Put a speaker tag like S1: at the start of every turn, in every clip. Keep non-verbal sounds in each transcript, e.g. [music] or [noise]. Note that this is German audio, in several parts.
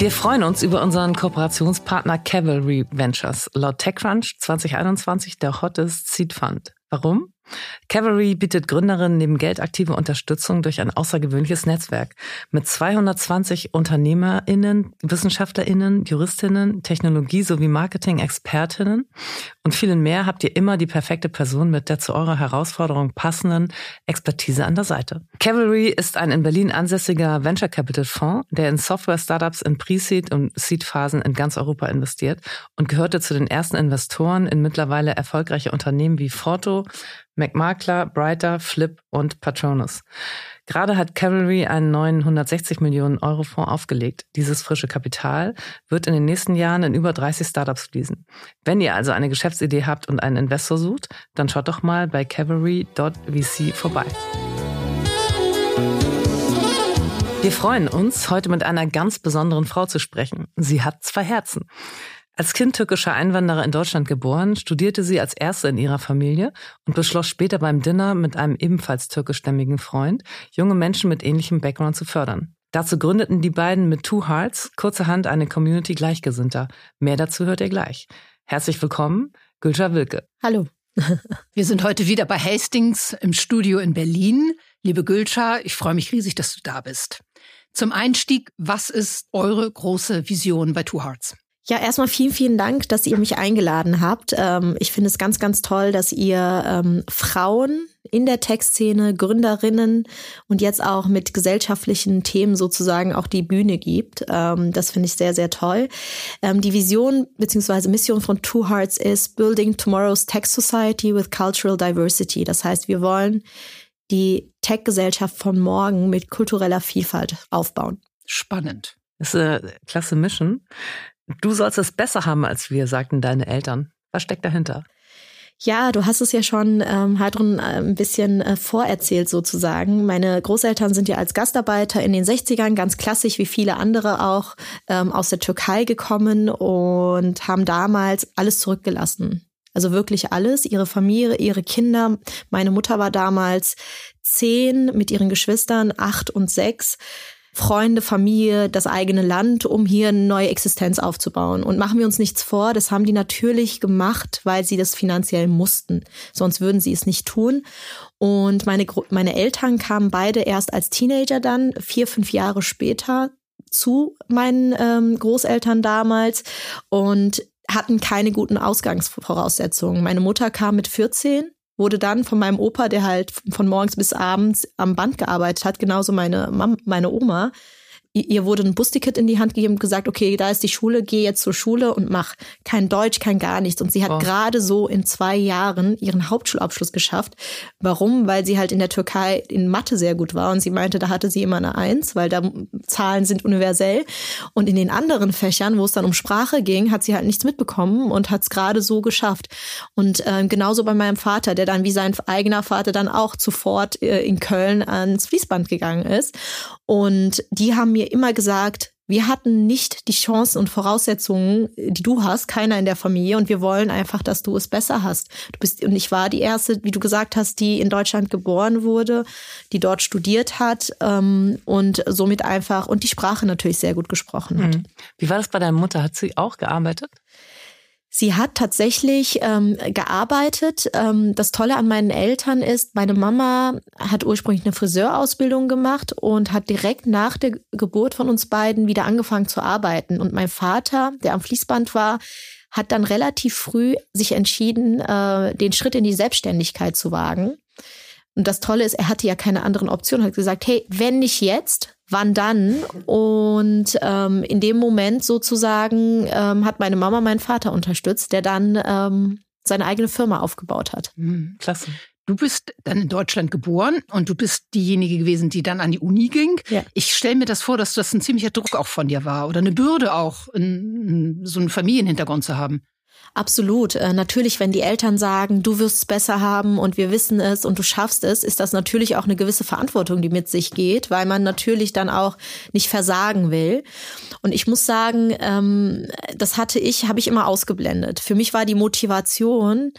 S1: Wir freuen uns über unseren Kooperationspartner Cavalry Ventures. Laut TechCrunch 2021 der hottest Seed Fund. Warum? Cavalry bietet Gründerinnen neben geldaktive Unterstützung durch ein außergewöhnliches Netzwerk. Mit 220 UnternehmerInnen, WissenschaftlerInnen, JuristInnen, Technologie- sowie Marketing-ExpertInnen und vielen mehr habt ihr immer die perfekte Person mit der zu eurer Herausforderung passenden Expertise an der Seite. Cavalry ist ein in Berlin ansässiger Venture Capital Fonds, der in Software-Startups in Pre-Seed und Seed-Phasen in ganz Europa investiert und gehörte zu den ersten Investoren in mittlerweile erfolgreiche Unternehmen wie Forto, McMakler, Brighter, Flip und Patronus. Gerade hat Cavalry einen neuen 160 Millionen Euro Fonds aufgelegt. Dieses frische Kapital wird in den nächsten Jahren in über 30 Startups fließen. Wenn ihr also eine Geschäftsidee habt und einen Investor sucht, dann schaut doch mal bei cavalry.vc vorbei. Wir freuen uns, heute mit einer ganz besonderen Frau zu sprechen. Sie hat zwei Herzen. Als Kind türkischer Einwanderer in Deutschland geboren, studierte sie als erste in ihrer Familie und beschloss später beim Dinner mit einem ebenfalls türkischstämmigen Freund, junge Menschen mit ähnlichem Background zu fördern. Dazu gründeten die beiden mit Two Hearts kurzerhand eine Community Gleichgesinnter. Mehr dazu hört ihr gleich. Herzlich willkommen, Gülscha Wilke.
S2: Hallo. [laughs]
S3: Wir sind heute wieder bei Hastings im Studio in Berlin. Liebe Gülscha, ich freue mich riesig, dass du da bist. Zum Einstieg, was ist eure große Vision bei Two Hearts?
S2: Ja, erstmal vielen, vielen Dank, dass ihr mich eingeladen habt. Ähm, ich finde es ganz, ganz toll, dass ihr ähm, Frauen in der Tech-Szene, Gründerinnen und jetzt auch mit gesellschaftlichen Themen sozusagen auch die Bühne gibt. Ähm, das finde ich sehr, sehr toll. die Vision bzw. Mission von Two Hearts ist Building Tomorrow's Tech Society with Cultural Diversity. Das heißt, wir wollen die Tech-Gesellschaft von morgen mit kultureller Vielfalt aufbauen.
S3: Spannend.
S1: Das ist eine klasse Mission. Du sollst es besser haben als wir, sagten deine Eltern. Was steckt dahinter?
S2: Ja, du hast es ja schon, ähm, Heidrun, äh, ein bisschen äh, vorerzählt sozusagen. Meine Großeltern sind ja als Gastarbeiter in den 60ern, ganz klassisch wie viele andere auch, ähm, aus der Türkei gekommen und haben damals alles zurückgelassen. Also wirklich alles, ihre Familie, ihre Kinder. Meine Mutter war damals zehn mit ihren Geschwistern, acht und sechs Freunde, Familie, das eigene Land, um hier eine neue Existenz aufzubauen. Und machen wir uns nichts vor, das haben die natürlich gemacht, weil sie das finanziell mussten. Sonst würden sie es nicht tun. Und meine, meine Eltern kamen beide erst als Teenager dann, vier, fünf Jahre später zu meinen ähm, Großeltern damals und hatten keine guten Ausgangsvoraussetzungen. Meine Mutter kam mit 14 wurde dann von meinem Opa, der halt von morgens bis abends am Band gearbeitet hat, genauso meine Mom, meine Oma, ihr wurde ein Busticket in die Hand gegeben und gesagt, okay, da ist die Schule, geh jetzt zur Schule und mach kein Deutsch, kein gar nichts. Und sie hat oh. gerade so in zwei Jahren ihren Hauptschulabschluss geschafft. Warum? Weil sie halt in der Türkei in Mathe sehr gut war und sie meinte, da hatte sie immer eine Eins, weil da Zahlen sind universell. Und in den anderen Fächern, wo es dann um Sprache ging, hat sie halt nichts mitbekommen und hat es gerade so geschafft. Und äh, genauso bei meinem Vater, der dann wie sein eigener Vater dann auch sofort äh, in Köln ans Fließband gegangen ist. Und die haben mir immer gesagt, wir hatten nicht die Chancen und Voraussetzungen, die du hast, keiner in der Familie, und wir wollen einfach, dass du es besser hast. Du bist, und ich war die erste, wie du gesagt hast, die in Deutschland geboren wurde, die dort studiert hat ähm, und somit einfach und die Sprache natürlich sehr gut gesprochen hat. Mhm.
S1: Wie war das bei deiner Mutter? Hat sie auch gearbeitet?
S2: Sie hat tatsächlich ähm, gearbeitet. Ähm, das Tolle an meinen Eltern ist, meine Mama hat ursprünglich eine Friseurausbildung gemacht und hat direkt nach der Geburt von uns beiden wieder angefangen zu arbeiten. Und mein Vater, der am Fließband war, hat dann relativ früh sich entschieden, äh, den Schritt in die Selbstständigkeit zu wagen. Und das Tolle ist, er hatte ja keine anderen Optionen, hat gesagt, hey, wenn nicht jetzt, wann dann? Und ähm, in dem Moment sozusagen ähm, hat meine Mama meinen Vater unterstützt, der dann ähm, seine eigene Firma aufgebaut hat.
S3: Mhm. Klasse. Du bist dann in Deutschland geboren und du bist diejenige gewesen, die dann an die Uni ging. Ja. Ich stelle mir das vor, dass das ein ziemlicher Druck auch von dir war oder eine Bürde auch, in, in so einen Familienhintergrund zu haben.
S2: Absolut. Äh, natürlich, wenn die Eltern sagen, du wirst es besser haben und wir wissen es und du schaffst es, ist das natürlich auch eine gewisse Verantwortung, die mit sich geht, weil man natürlich dann auch nicht versagen will. Und ich muss sagen, ähm, das hatte ich, habe ich immer ausgeblendet. Für mich war die Motivation,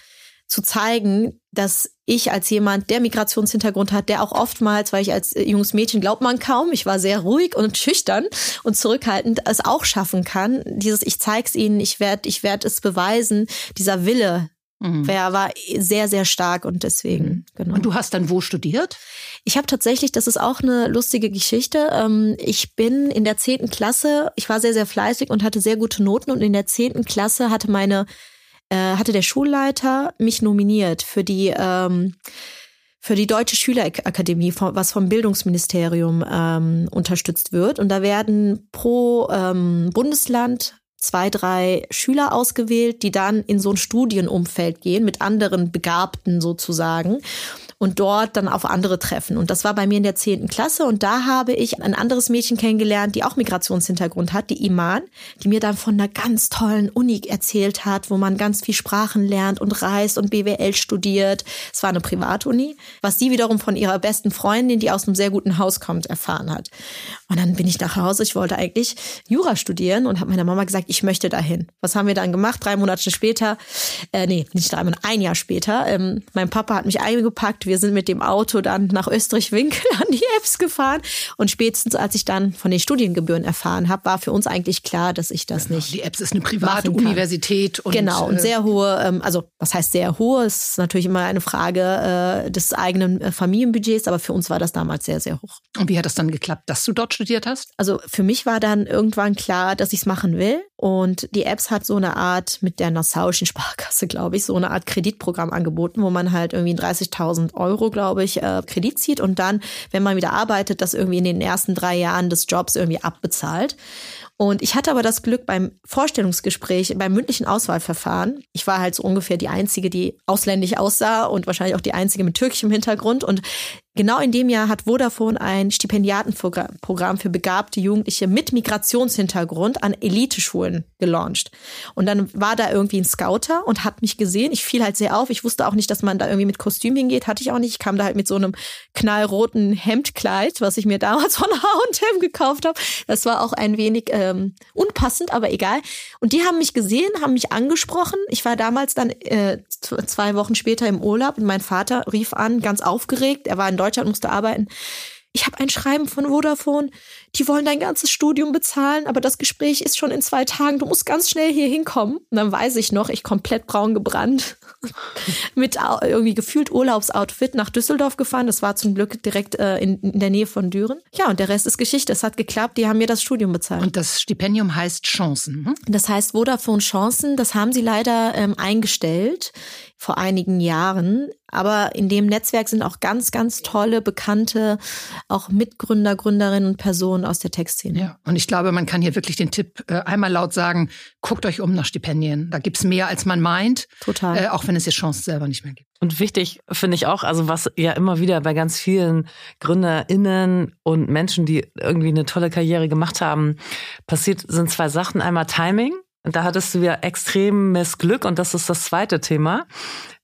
S2: zu zeigen, dass ich als jemand, der Migrationshintergrund hat, der auch oftmals, weil ich als äh, junges Mädchen glaubt man kaum, ich war sehr ruhig und schüchtern und zurückhaltend, es auch schaffen kann. Dieses ich zeig's ihnen, ich werde ich werd es beweisen, dieser Wille Mhm. Der war sehr, sehr stark und deswegen, mhm.
S3: genau. Und du hast dann wo studiert?
S2: Ich habe tatsächlich, das ist auch eine lustige Geschichte. Ähm, ich bin in der zehnten Klasse, ich war sehr, sehr fleißig und hatte sehr gute Noten und in der zehnten Klasse hatte meine äh, hatte der Schulleiter mich nominiert für die ähm, für die Deutsche Schülerakademie, was vom Bildungsministerium ähm, unterstützt wird. Und da werden pro ähm, Bundesland zwei, drei Schüler ausgewählt, die dann in so ein Studienumfeld gehen mit anderen Begabten sozusagen und dort dann auf andere treffen. Und das war bei mir in der zehnten Klasse und da habe ich ein anderes Mädchen kennengelernt, die auch Migrationshintergrund hat, die Iman, die mir dann von einer ganz tollen Uni erzählt hat, wo man ganz viel Sprachen lernt und reist und BWL studiert. Es war eine Privatuni, was sie wiederum von ihrer besten Freundin, die aus einem sehr guten Haus kommt, erfahren hat. Und dann bin ich nach Hause, ich wollte eigentlich Jura studieren und habe meiner Mama gesagt, ich möchte dahin. Was haben wir dann gemacht? Drei Monate später, äh, nee, nicht drei Monate, ein Jahr später, ähm, mein Papa hat mich eingepackt, wir sind mit dem Auto dann nach Österreich-Winkel an die Apps gefahren. Und spätestens, als ich dann von den Studiengebühren erfahren habe, war für uns eigentlich klar, dass ich das genau. nicht.
S3: Die Apps ist eine private Universität.
S2: Und, genau, und äh, sehr hohe, ähm, also was heißt sehr hohe? Ist natürlich immer eine Frage äh, des eigenen äh, Familienbudgets, aber für uns war das damals sehr, sehr hoch.
S3: Und wie hat das dann geklappt, dass du dort studiert hast?
S2: Also für mich war dann irgendwann klar, dass ich es machen will. Und die Apps hat so eine Art mit der Nassauischen Sparkasse, glaube ich, so eine Art Kreditprogramm angeboten, wo man halt irgendwie 30.000 Euro, glaube ich, äh, Kredit zieht und dann, wenn man wieder arbeitet, das irgendwie in den ersten drei Jahren des Jobs irgendwie abbezahlt. Und ich hatte aber das Glück beim Vorstellungsgespräch, beim mündlichen Auswahlverfahren. Ich war halt so ungefähr die einzige, die ausländisch aussah und wahrscheinlich auch die einzige mit türkischem Hintergrund. Und Genau in dem Jahr hat Vodafone ein Stipendiatenprogramm für begabte Jugendliche mit Migrationshintergrund an Eliteschulen gelauncht. Und dann war da irgendwie ein Scouter und hat mich gesehen. Ich fiel halt sehr auf. Ich wusste auch nicht, dass man da irgendwie mit Kostüm hingeht. Hatte ich auch nicht. Ich kam da halt mit so einem knallroten Hemdkleid, was ich mir damals [laughs] von H&M gekauft habe. Das war auch ein wenig ähm, unpassend, aber egal. Und die haben mich gesehen, haben mich angesprochen. Ich war damals dann äh, zwei Wochen später im Urlaub und mein Vater rief an, ganz aufgeregt. Er war in Deutschland, musste arbeiten. Ich habe ein Schreiben von Vodafone, die wollen dein ganzes Studium bezahlen, aber das Gespräch ist schon in zwei Tagen, du musst ganz schnell hier hinkommen. Und dann weiß ich noch, ich komplett braun gebrannt, [laughs] mit irgendwie gefühlt Urlaubsoutfit nach Düsseldorf gefahren. Das war zum Glück direkt äh, in, in, der Nähe von Düren. Ja, und der Rest ist Geschichte. Es hat geklappt, die haben mir das Studium bezahlt.
S3: Und das Stipendium heißt Chancen. Hm?
S2: Das heißt Vodafone Chancen, das haben sie leider ähm, eingestellt vor einigen Jahren. Aber in dem Netzwerk sind auch ganz, ganz tolle, bekannte, auch Mitgründer, Gründerinnen und Personen aus der Textszene.
S3: Ja, und ich glaube, man kann hier wirklich den Tipp äh, einmal laut sagen, guckt euch um nach Stipendien. Da gibt's mehr, als man meint.
S2: Total.
S3: Äh, auch wenn es die Chance selber nicht mehr gibt.
S1: Und wichtig finde ich auch, also was ja immer wieder bei ganz vielen GründerInnen und Menschen, die irgendwie eine tolle Karriere gemacht haben, passiert, sind zwei Sachen. Einmal Timing und da hattest du ja extremes Glück und das ist das zweite Thema.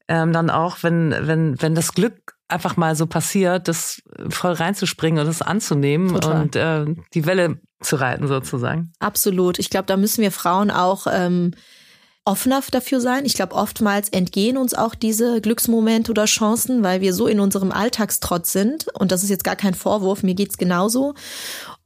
S1: Ähm, dann auch, wenn, wenn, wenn das Glück einfach mal so passiert, das voll reinzuspringen und das anzunehmen Total. und äh, die Welle zu reiten sozusagen.
S2: Absolut. Ich glaube, da müssen wir Frauen auch ähm, offener dafür sein. Ich glaube, oftmals entgehen uns auch diese Glücksmomente oder Chancen, weil wir so in unserem Alltagstrotz sind. Und das ist jetzt gar kein Vorwurf, mir geht's genauso.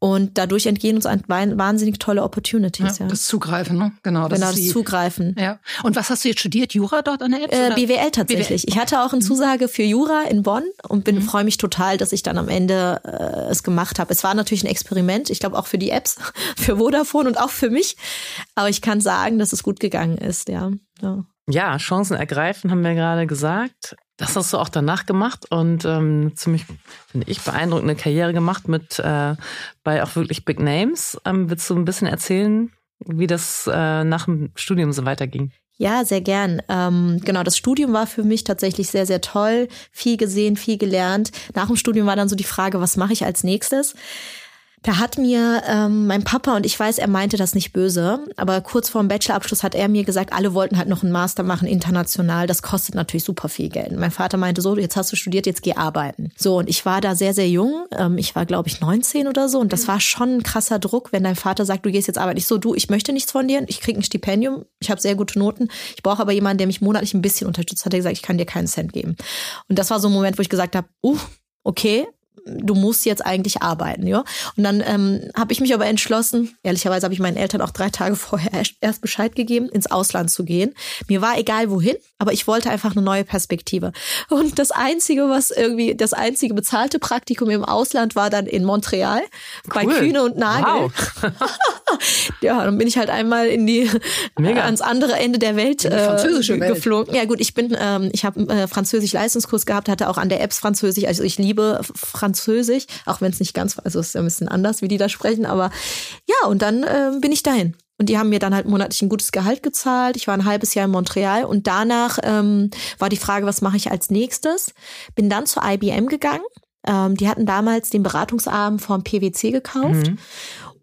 S2: Und dadurch entgehen uns wahnsinnig tolle Opportunities.
S3: Ja, ja. Das Zugreifen, ne?
S2: Genau, das, genau, das die, Zugreifen.
S3: Ja. Und was hast du jetzt studiert? Jura dort an der
S2: EBS? Äh, BWL tatsächlich. BWL. Ich hatte auch eine mhm. Zusage für Jura in Bonn und bin mhm. freue mich total, dass ich dann am Ende äh, es gemacht habe. Es war natürlich ein Experiment. Ich glaube auch für die Apps, [laughs] für Vodafone und auch für mich. Aber ich kann sagen, dass es gut gegangen ist. Ja.
S1: ja. Ja, Chancen ergreifen, haben wir gerade gesagt. Das hast du auch danach gemacht und ähm, ziemlich, finde ich, beeindruckende Karriere gemacht mit äh, bei auch wirklich Big Names. Ähm, willst du ein bisschen erzählen, wie das äh, nach dem Studium so weiterging?
S2: Ja, sehr gern. Ähm, genau, das Studium war für mich tatsächlich sehr, sehr toll. Viel gesehen, viel gelernt. Nach dem Studium war dann so die Frage, was mache ich als nächstes? Da hat mir ähm, mein Papa, und ich weiß, er meinte das nicht böse, aber kurz vor dem Bachelorabschluss hat er mir gesagt, alle wollten halt noch einen Master machen, international. Das kostet natürlich super viel Geld. mein Vater meinte so, jetzt hast du studiert, jetzt geh arbeiten. So, und ich war da sehr, sehr jung. Ähm, ich war, glaube ich, 19 oder so. Und das war schon ein krasser Druck, wenn dein Vater sagt, du gehst jetzt arbeiten. Ich so, du, ich möchte nichts von dir. Ich krieg ein Stipendium. Ich habe sehr gute Noten. Ich brauche aber jemanden, der mich monatlich ein bisschen unterstützt. Hat er gesagt, ich kann dir keinen Cent geben. Und das war so ein Moment, wo ich gesagt habe, uh, okay, du musst jetzt eigentlich arbeiten, ja. Und dann ähm, habe ich mich aber entschlossen, ehrlicherweise habe ich meinen Eltern auch drei Tage vorher erst Bescheid gegeben, ins Ausland zu gehen. Mir war egal wohin, aber ich wollte einfach eine neue Perspektive. Und das einzige, was irgendwie, das einzige bezahlte Praktikum im Ausland war dann in Montreal cool. bei Kühne und Nagel. Wow. [laughs] ja, dann bin ich halt einmal in die Mega. ans andere Ende der Welt, äh, französische Welt. geflogen. Ja gut, ich bin, ähm, ich habe äh, Französisch Leistungskurs gehabt, hatte auch an der Apps Französisch, also ich liebe Französisch, auch wenn es nicht ganz, also es ist ja ein bisschen anders, wie die da sprechen, aber ja, und dann äh, bin ich dahin. Und die haben mir dann halt monatlich ein gutes Gehalt gezahlt. Ich war ein halbes Jahr in Montreal und danach ähm, war die Frage, was mache ich als nächstes? Bin dann zu IBM gegangen. Ähm, die hatten damals den Beratungsarm vom PwC gekauft. Mhm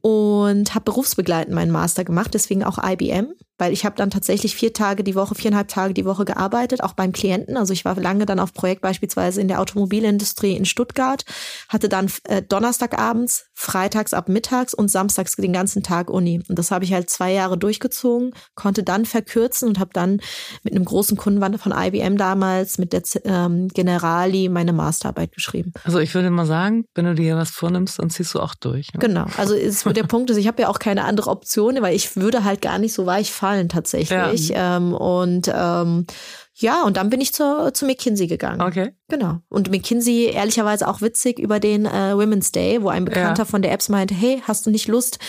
S2: und habe berufsbegleitend meinen Master gemacht, deswegen auch IBM weil ich habe dann tatsächlich vier Tage die Woche, viereinhalb Tage die Woche gearbeitet, auch beim Klienten. Also ich war lange dann auf Projekt beispielsweise in der Automobilindustrie in Stuttgart, hatte dann äh, Donnerstagabends, freitags ab mittags und samstags den ganzen Tag Uni. Und das habe ich halt zwei Jahre durchgezogen, konnte dann verkürzen und habe dann mit einem großen Kunden von IBM damals, mit der ähm, Generali, meine Masterarbeit geschrieben.
S1: Also ich würde mal sagen, wenn du dir was vornimmst, dann ziehst du auch durch.
S2: Ne? Genau. Also ist, der Punkt ist, ich habe ja auch keine andere Option, weil ich würde halt gar nicht so weich fahren gefallen tatsächlich. Ja. Ähm, und ähm, ja, und dann bin ich zu, zu McKinsey gegangen.
S1: Okay.
S2: Genau. Und McKinsey, ehrlicherweise auch witzig über den äh, Women's Day, wo ein Bekannter ja. von der Apps meinte, hey, hast du nicht Lust,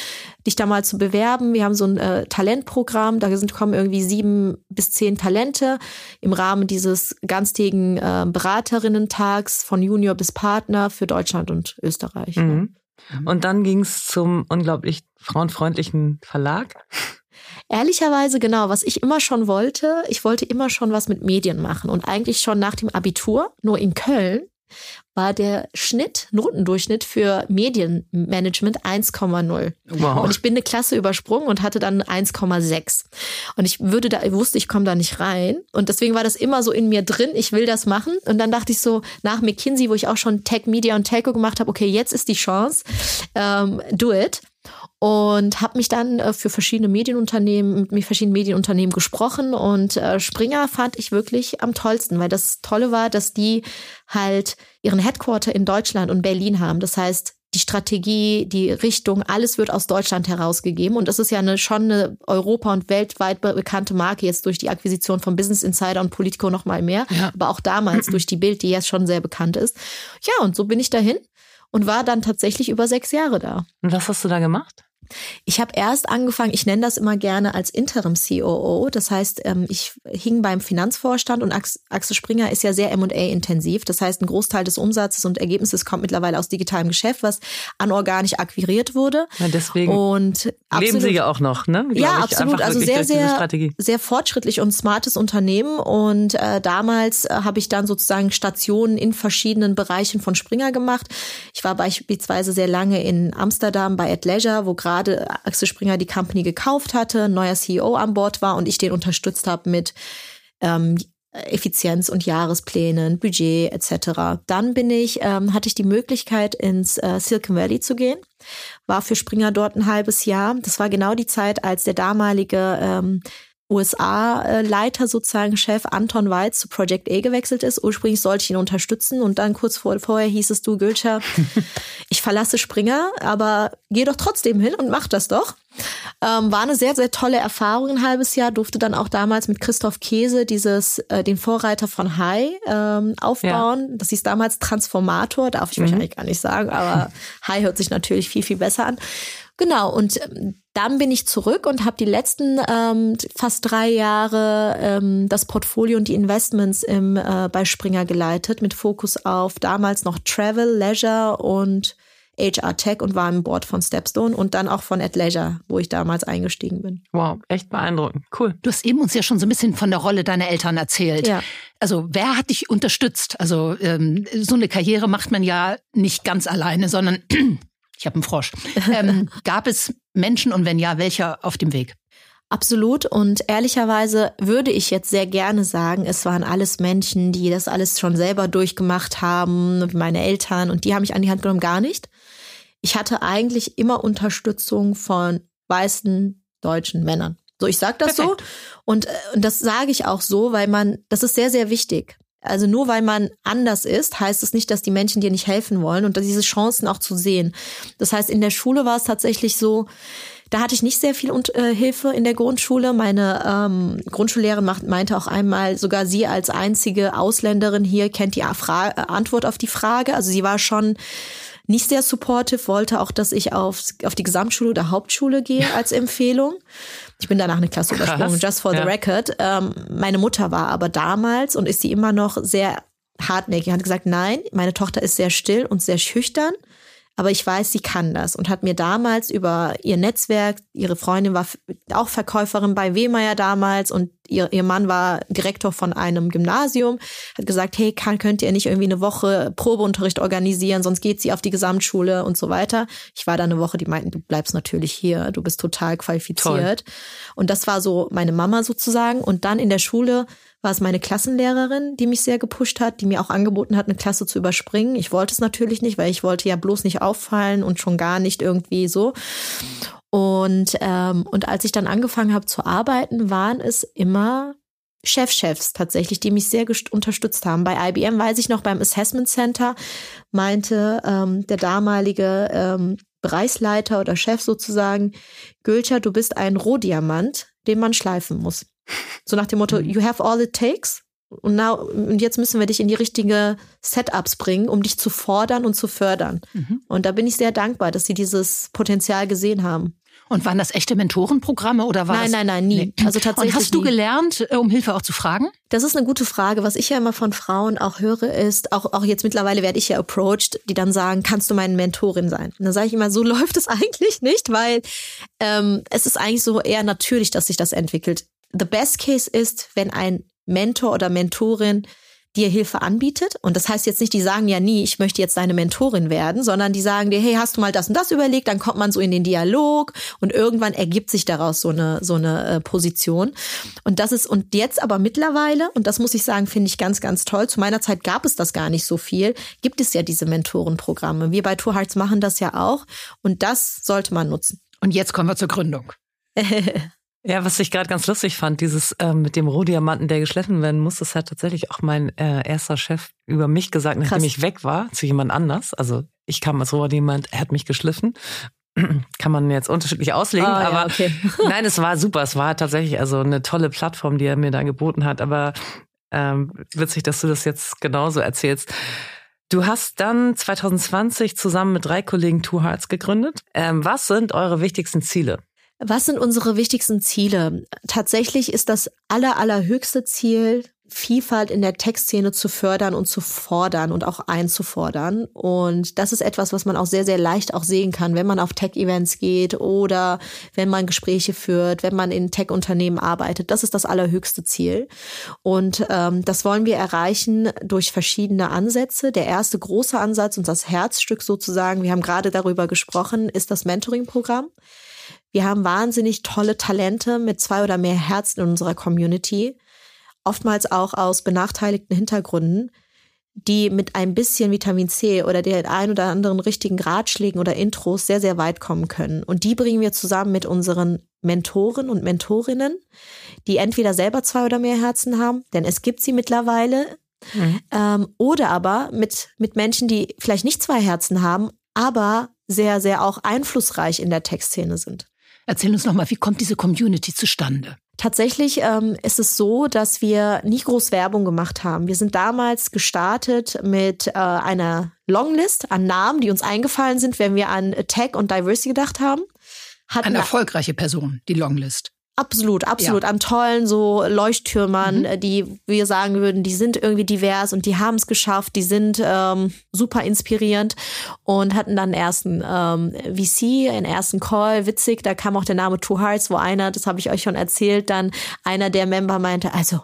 S2: dich da mal zu bewerben? Wir haben so ein äh, Talentprogramm, da sind, kommen irgendwie sieben bis zehn Talente im Rahmen dieses ganztägigen äh, Beraterinnen-Tags von Junior bis Partner für Deutschland und Österreich.
S1: Mhm. Und dann ging es zum unglaublich frauenfreundlichen Verlag.
S2: Ehrlicherweise genau, was ich immer schon wollte, ich wollte immer schon was mit Medien machen und eigentlich schon nach dem Abitur, nur in Köln war der Schnitt, Notendurchschnitt für Medienmanagement 1,0. Wow. Und ich bin eine Klasse übersprungen und hatte dann 1,6. Und ich würde da, ich wusste, ich komme da nicht rein. Und deswegen war das immer so in mir drin, ich will das machen. Und dann dachte ich so, nach McKinsey, wo ich auch schon Tech Media und Telco gemacht habe, okay, jetzt ist die Chance, ähm, do it und habe mich dann äh, für verschiedene Medienunternehmen mit verschiedenen Medienunternehmen gesprochen und äh, Springer fand ich wirklich am tollsten, weil das Tolle war, dass die halt ihren Headquarter in Deutschland und Berlin haben. Das heißt, die Strategie, die Richtung, alles wird aus Deutschland herausgegeben. Und das ist ja eine, schon eine Europa- und weltweit bekannte Marke jetzt durch die Akquisition von Business Insider und Politico noch mal mehr. Ja. Aber auch damals durch die Bild, die jetzt schon sehr bekannt ist. Ja, und so bin ich dahin und war dann tatsächlich über sechs Jahre da.
S1: Und was hast du da gemacht?
S2: Ich habe erst angefangen, ich nenne das immer gerne als Interim COO. Das heißt, ähm, ich hing beim Finanzvorstand und Axel Springer ist ja sehr M&A-intensiv. Das heißt, ein Großteil des Umsatzes und Ergebnisses kommt mittlerweile aus digitalem Geschäft, was anorganisch akquiriert wurde.
S1: Ja, deswegen und leben absolut, Sie ja auch noch, ne?
S2: Glaub ja, absolut. Also sehr, sehr, sehr fortschrittlich und smartes Unternehmen. Und äh, damals äh, habe ich dann sozusagen Stationen in verschiedenen Bereichen von Springer gemacht. Ich war beispielsweise sehr lange in Amsterdam bei At Leisure, wo gerade gerade Axel Springer die Company gekauft hatte, ein neuer CEO an Bord war und ich den unterstützt habe mit ähm, Effizienz und Jahresplänen, Budget etc. Dann bin ich, ähm, hatte ich die Möglichkeit ins äh, Silicon Valley zu gehen, war für Springer dort ein halbes Jahr. Das war genau die Zeit, als der damalige ähm, USA-Leiter, sozusagen Chef Anton Weiz zu Project A gewechselt ist. Ursprünglich sollte ich ihn unterstützen und dann kurz vor, vorher hieß es, du Gülscher, [laughs] ich verlasse Springer, aber geh doch trotzdem hin und mach das doch. Ähm, war eine sehr, sehr tolle Erfahrung, ein halbes Jahr. Durfte dann auch damals mit Christoph Käse dieses, äh, den Vorreiter von High ähm, aufbauen. Ja. Das hieß damals Transformator, darf ich mhm. wahrscheinlich gar nicht sagen, aber [laughs] High hört sich natürlich viel, viel besser an. Genau, und ähm, dann bin ich zurück und habe die letzten ähm, fast drei Jahre ähm, das Portfolio und die Investments im, äh, bei Springer geleitet, mit Fokus auf damals noch Travel, Leisure und HR Tech und war im Board von Stepstone und dann auch von Leisure, wo ich damals eingestiegen bin.
S1: Wow, echt beeindruckend. Cool.
S3: Du hast eben uns ja schon so ein bisschen von der Rolle deiner Eltern erzählt.
S2: Ja.
S3: Also wer hat dich unterstützt? Also ähm, so eine Karriere macht man ja nicht ganz alleine, sondern ich habe einen Frosch. Ähm, [laughs] gab es Menschen und wenn ja, welcher auf dem Weg?
S2: Absolut. Und ehrlicherweise würde ich jetzt sehr gerne sagen, es waren alles Menschen, die das alles schon selber durchgemacht haben, meine Eltern, und die haben mich an die Hand genommen, gar nicht. Ich hatte eigentlich immer Unterstützung von weißen deutschen Männern. So, ich sag das Perfekt. so. Und, äh, und das sage ich auch so, weil man, das ist sehr, sehr wichtig. Also nur weil man anders ist, heißt es nicht, dass die Menschen dir nicht helfen wollen und diese Chancen auch zu sehen. Das heißt, in der Schule war es tatsächlich so, da hatte ich nicht sehr viel äh, Hilfe in der Grundschule. Meine ähm, Grundschullehrerin macht, meinte auch einmal, sogar sie als einzige Ausländerin hier kennt die Fra äh, Antwort auf die Frage. Also sie war schon nicht sehr supportive, wollte auch, dass ich auf, auf die Gesamtschule oder Hauptschule gehe [laughs] als Empfehlung. Ich bin danach eine Klasse übersprungen, just for ja. the record. Ähm, meine Mutter war aber damals und ist sie immer noch sehr hartnäckig, hat gesagt, nein, meine Tochter ist sehr still und sehr schüchtern aber ich weiß, sie kann das und hat mir damals über ihr Netzwerk, ihre Freundin war auch Verkäuferin bei Wehmeier damals und ihr, ihr Mann war Direktor von einem Gymnasium, hat gesagt, hey, kann, könnt ihr nicht irgendwie eine Woche Probeunterricht organisieren, sonst geht sie auf die Gesamtschule und so weiter. Ich war da eine Woche, die meinten, du bleibst natürlich hier, du bist total qualifiziert. Toll. Und das war so meine Mama sozusagen. Und dann in der Schule war es meine Klassenlehrerin, die mich sehr gepusht hat, die mir auch angeboten hat, eine Klasse zu überspringen. Ich wollte es natürlich nicht, weil ich wollte ja bloß nicht auffallen und schon gar nicht irgendwie so. Und, ähm, und als ich dann angefangen habe zu arbeiten, waren es immer Chefchefs tatsächlich, die mich sehr unterstützt haben. Bei IBM weiß ich noch, beim Assessment Center meinte ähm, der damalige ähm, Bereichsleiter oder Chef sozusagen, Gülcher, du bist ein Rohdiamant, den man schleifen muss. So nach dem Motto, mhm. you have all it takes. Und, now, und jetzt müssen wir dich in die richtige Setups bringen, um dich zu fordern und zu fördern. Mhm. Und da bin ich sehr dankbar, dass sie dieses Potenzial gesehen haben.
S3: Und waren das echte Mentorenprogramme oder war
S2: Nein, nein, nein, nie. Nee.
S3: Also tatsächlich. Und hast du nie. gelernt, äh, um Hilfe auch zu fragen?
S2: Das ist eine gute Frage. Was ich ja immer von Frauen auch höre, ist, auch, auch jetzt mittlerweile werde ich ja approached, die dann sagen, kannst du meine Mentorin sein? Und dann sage ich immer, so [laughs] läuft es eigentlich nicht, weil ähm, es ist eigentlich so eher natürlich, dass sich das entwickelt the best case ist, wenn ein Mentor oder Mentorin dir Hilfe anbietet. Und das heißt jetzt nicht, die sagen ja nie, ich möchte jetzt deine Mentorin werden, sondern die sagen dir, hey, hast du mal das und das überlegt? Dann kommt man so in den Dialog und irgendwann ergibt sich daraus so eine, so eine äh, Position. Und das ist, und jetzt aber mittlerweile, und das muss ich sagen, finde ich ganz, ganz toll. Zu meiner Zeit gab es das gar nicht so viel. Gibt es ja diese Mentorenprogramme. Wir bei Two Hearts machen das ja auch. Und das sollte man nutzen.
S3: Und jetzt kommen wir zur Gründung. [laughs]
S1: Ja, was ich gerade ganz lustig fand, dieses äh, mit dem Rohdiamanten, der geschliffen werden muss, das hat tatsächlich auch mein äh, erster Chef über mich gesagt, nachdem Krass. ich weg war, zu jemand anders. Also ich kam als Rohdiamant, er hat mich geschliffen. [clears throat] Kann man jetzt unterschiedlich auslegen, oh, aber ja, okay. [laughs] nein, es war super. Es war tatsächlich also eine tolle Plattform, die er mir da geboten hat. Aber ähm, witzig, dass du das jetzt genauso erzählst. Du hast dann 2020 zusammen mit drei Kollegen Two Hearts gegründet. Ähm, was sind eure wichtigsten Ziele?
S2: Was sind unsere wichtigsten Ziele? Tatsächlich ist das aller, allerhöchste Ziel, Vielfalt in der Textszene zu fördern und zu fordern und auch einzufordern. Und das ist etwas, was man auch sehr, sehr leicht auch sehen kann, wenn man auf Tech-Events geht oder wenn man Gespräche führt, wenn man in Tech-Unternehmen arbeitet. Das ist das allerhöchste Ziel. Und ähm, das wollen wir erreichen durch verschiedene Ansätze. Der erste große Ansatz und das Herzstück sozusagen, wir haben gerade darüber gesprochen, ist das Mentoring-Programm. Wir haben wahnsinnig tolle Talente mit zwei oder mehr Herzen in unserer Community, oftmals auch aus benachteiligten Hintergründen, die mit ein bisschen Vitamin C oder der ein oder anderen richtigen Ratschlägen oder Intros sehr, sehr weit kommen können. Und die bringen wir zusammen mit unseren Mentoren und Mentorinnen, die entweder selber zwei oder mehr Herzen haben, denn es gibt sie mittlerweile, mhm. ähm, oder aber mit, mit Menschen, die vielleicht nicht zwei Herzen haben, aber sehr, sehr auch einflussreich in der Textszene sind.
S3: Erzähl uns nochmal, wie kommt diese Community zustande?
S2: Tatsächlich ähm, ist es so, dass wir nie groß Werbung gemacht haben. Wir sind damals gestartet mit äh, einer Longlist an Namen, die uns eingefallen sind, wenn wir an Tech und Diversity gedacht haben.
S3: Hatten Eine erfolgreiche Person, die Longlist.
S2: Absolut, absolut. Ja. An tollen so Leuchttürmern, mhm. die wir sagen würden, die sind irgendwie divers und die haben es geschafft, die sind ähm, super inspirierend und hatten dann ersten ähm, VC, einen ersten Call. Witzig, da kam auch der Name Two Hearts, wo einer, das habe ich euch schon erzählt, dann einer der Member meinte, also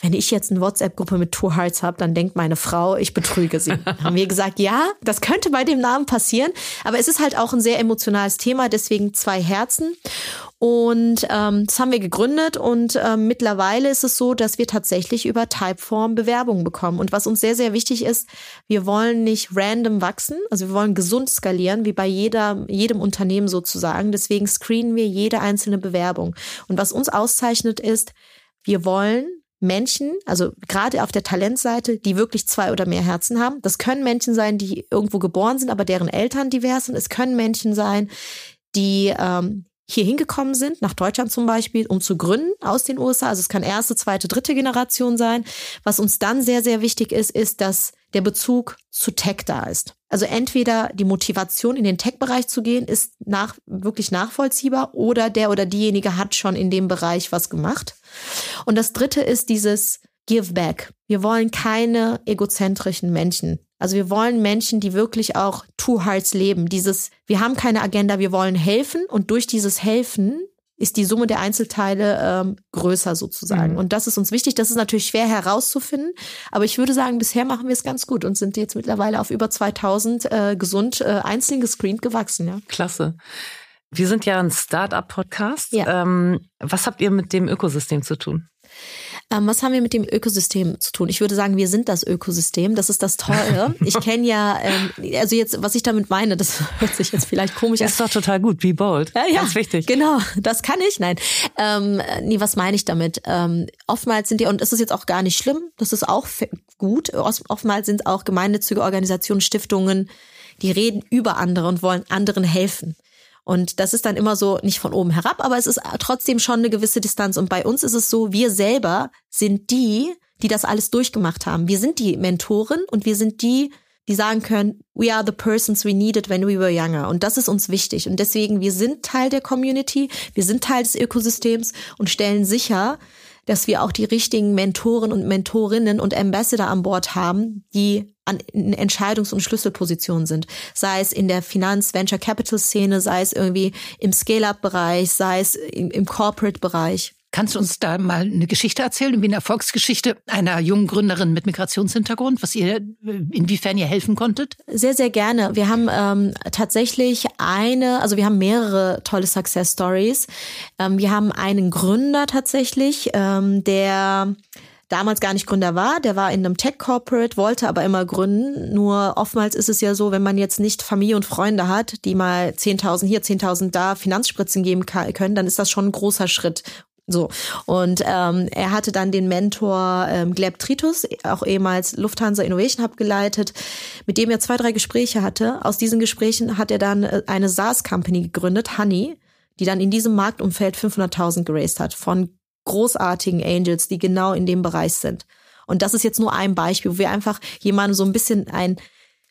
S2: wenn ich jetzt eine WhatsApp-Gruppe mit Two Hearts habe, dann denkt meine Frau, ich betrüge sie. [laughs] haben wir gesagt, ja, das könnte bei dem Namen passieren, aber es ist halt auch ein sehr emotionales Thema, deswegen zwei Herzen. Und ähm, das haben wir gegründet und ähm, mittlerweile ist es so, dass wir tatsächlich über Typeform Bewerbungen bekommen. Und was uns sehr, sehr wichtig ist, wir wollen nicht random wachsen, also wir wollen gesund skalieren, wie bei jeder, jedem Unternehmen sozusagen. Deswegen screenen wir jede einzelne Bewerbung. Und was uns auszeichnet ist, wir wollen Menschen, also gerade auf der Talentseite, die wirklich zwei oder mehr Herzen haben. Das können Menschen sein, die irgendwo geboren sind, aber deren Eltern divers sind. Es können Menschen sein, die ähm, hier hingekommen sind, nach Deutschland zum Beispiel, um zu gründen aus den USA. Also es kann erste, zweite, dritte Generation sein. Was uns dann sehr, sehr wichtig ist, ist, dass der Bezug zu Tech da ist. Also entweder die Motivation in den Tech-Bereich zu gehen, ist nach, wirklich nachvollziehbar oder der oder diejenige hat schon in dem Bereich was gemacht. Und das dritte ist dieses Give Back. Wir wollen keine egozentrischen Menschen. Also wir wollen Menschen, die wirklich auch Two Hearts leben. Dieses, wir haben keine Agenda, wir wollen helfen und durch dieses Helfen ist die Summe der Einzelteile ähm, größer sozusagen. Mhm. Und das ist uns wichtig. Das ist natürlich schwer herauszufinden, aber ich würde sagen, bisher machen wir es ganz gut und sind jetzt mittlerweile auf über 2000 äh, gesund äh, einzeln gescreent gewachsen. Ja.
S1: Klasse. Wir sind ja ein Start-up-Podcast.
S2: Ja.
S1: Ähm, was habt ihr mit dem Ökosystem zu tun?
S2: Ähm, was haben wir mit dem Ökosystem zu tun? Ich würde sagen, wir sind das Ökosystem. Das ist das Tolle. [laughs] Ich kenne ja, ähm, also jetzt, was ich damit meine, das [laughs] hört sich jetzt vielleicht komisch
S1: an. Ist doch total gut. Be bold.
S2: Ja, ja, Ganz wichtig. Genau, das kann ich. Nein. Ähm, nee, was meine ich damit? Ähm, oftmals sind die, und es ist jetzt auch gar nicht schlimm, das ist auch gut. Oftmals sind auch gemeinnützige Organisationen, Stiftungen, die reden über andere und wollen anderen helfen. Und das ist dann immer so nicht von oben herab, aber es ist trotzdem schon eine gewisse Distanz. Und bei uns ist es so, wir selber sind die, die das alles durchgemacht haben. Wir sind die Mentoren und wir sind die, die sagen können, we are the persons we needed when we were younger. Und das ist uns wichtig. Und deswegen, wir sind Teil der Community, wir sind Teil des Ökosystems und stellen sicher, dass wir auch die richtigen Mentoren und Mentorinnen und Ambassador an Bord haben, die an Entscheidungs- und Schlüsselpositionen sind. Sei es in der Finanz-Venture-Capital-Szene, sei es irgendwie im Scale-Up-Bereich, sei es im, im Corporate-Bereich.
S3: Kannst du uns da mal eine Geschichte erzählen, wie eine Erfolgsgeschichte einer jungen Gründerin mit Migrationshintergrund, was ihr, inwiefern ihr helfen konntet?
S2: Sehr, sehr gerne. Wir haben ähm, tatsächlich eine, also wir haben mehrere tolle Success Stories. Ähm, wir haben einen Gründer tatsächlich, ähm, der damals gar nicht Gründer war. Der war in einem Tech-Corporate, wollte aber immer gründen. Nur oftmals ist es ja so, wenn man jetzt nicht Familie und Freunde hat, die mal 10.000 hier, 10.000 da Finanzspritzen geben können, dann ist das schon ein großer Schritt. So. Und ähm, er hatte dann den Mentor ähm, Gleb Tritus, auch ehemals Lufthansa Innovation Hub geleitet, mit dem er zwei, drei Gespräche hatte. Aus diesen Gesprächen hat er dann äh, eine SaaS-Company gegründet, Honey, die dann in diesem Marktumfeld 500.000 geraced hat von großartigen Angels, die genau in dem Bereich sind. Und das ist jetzt nur ein Beispiel, wo wir einfach jemandem so ein bisschen ein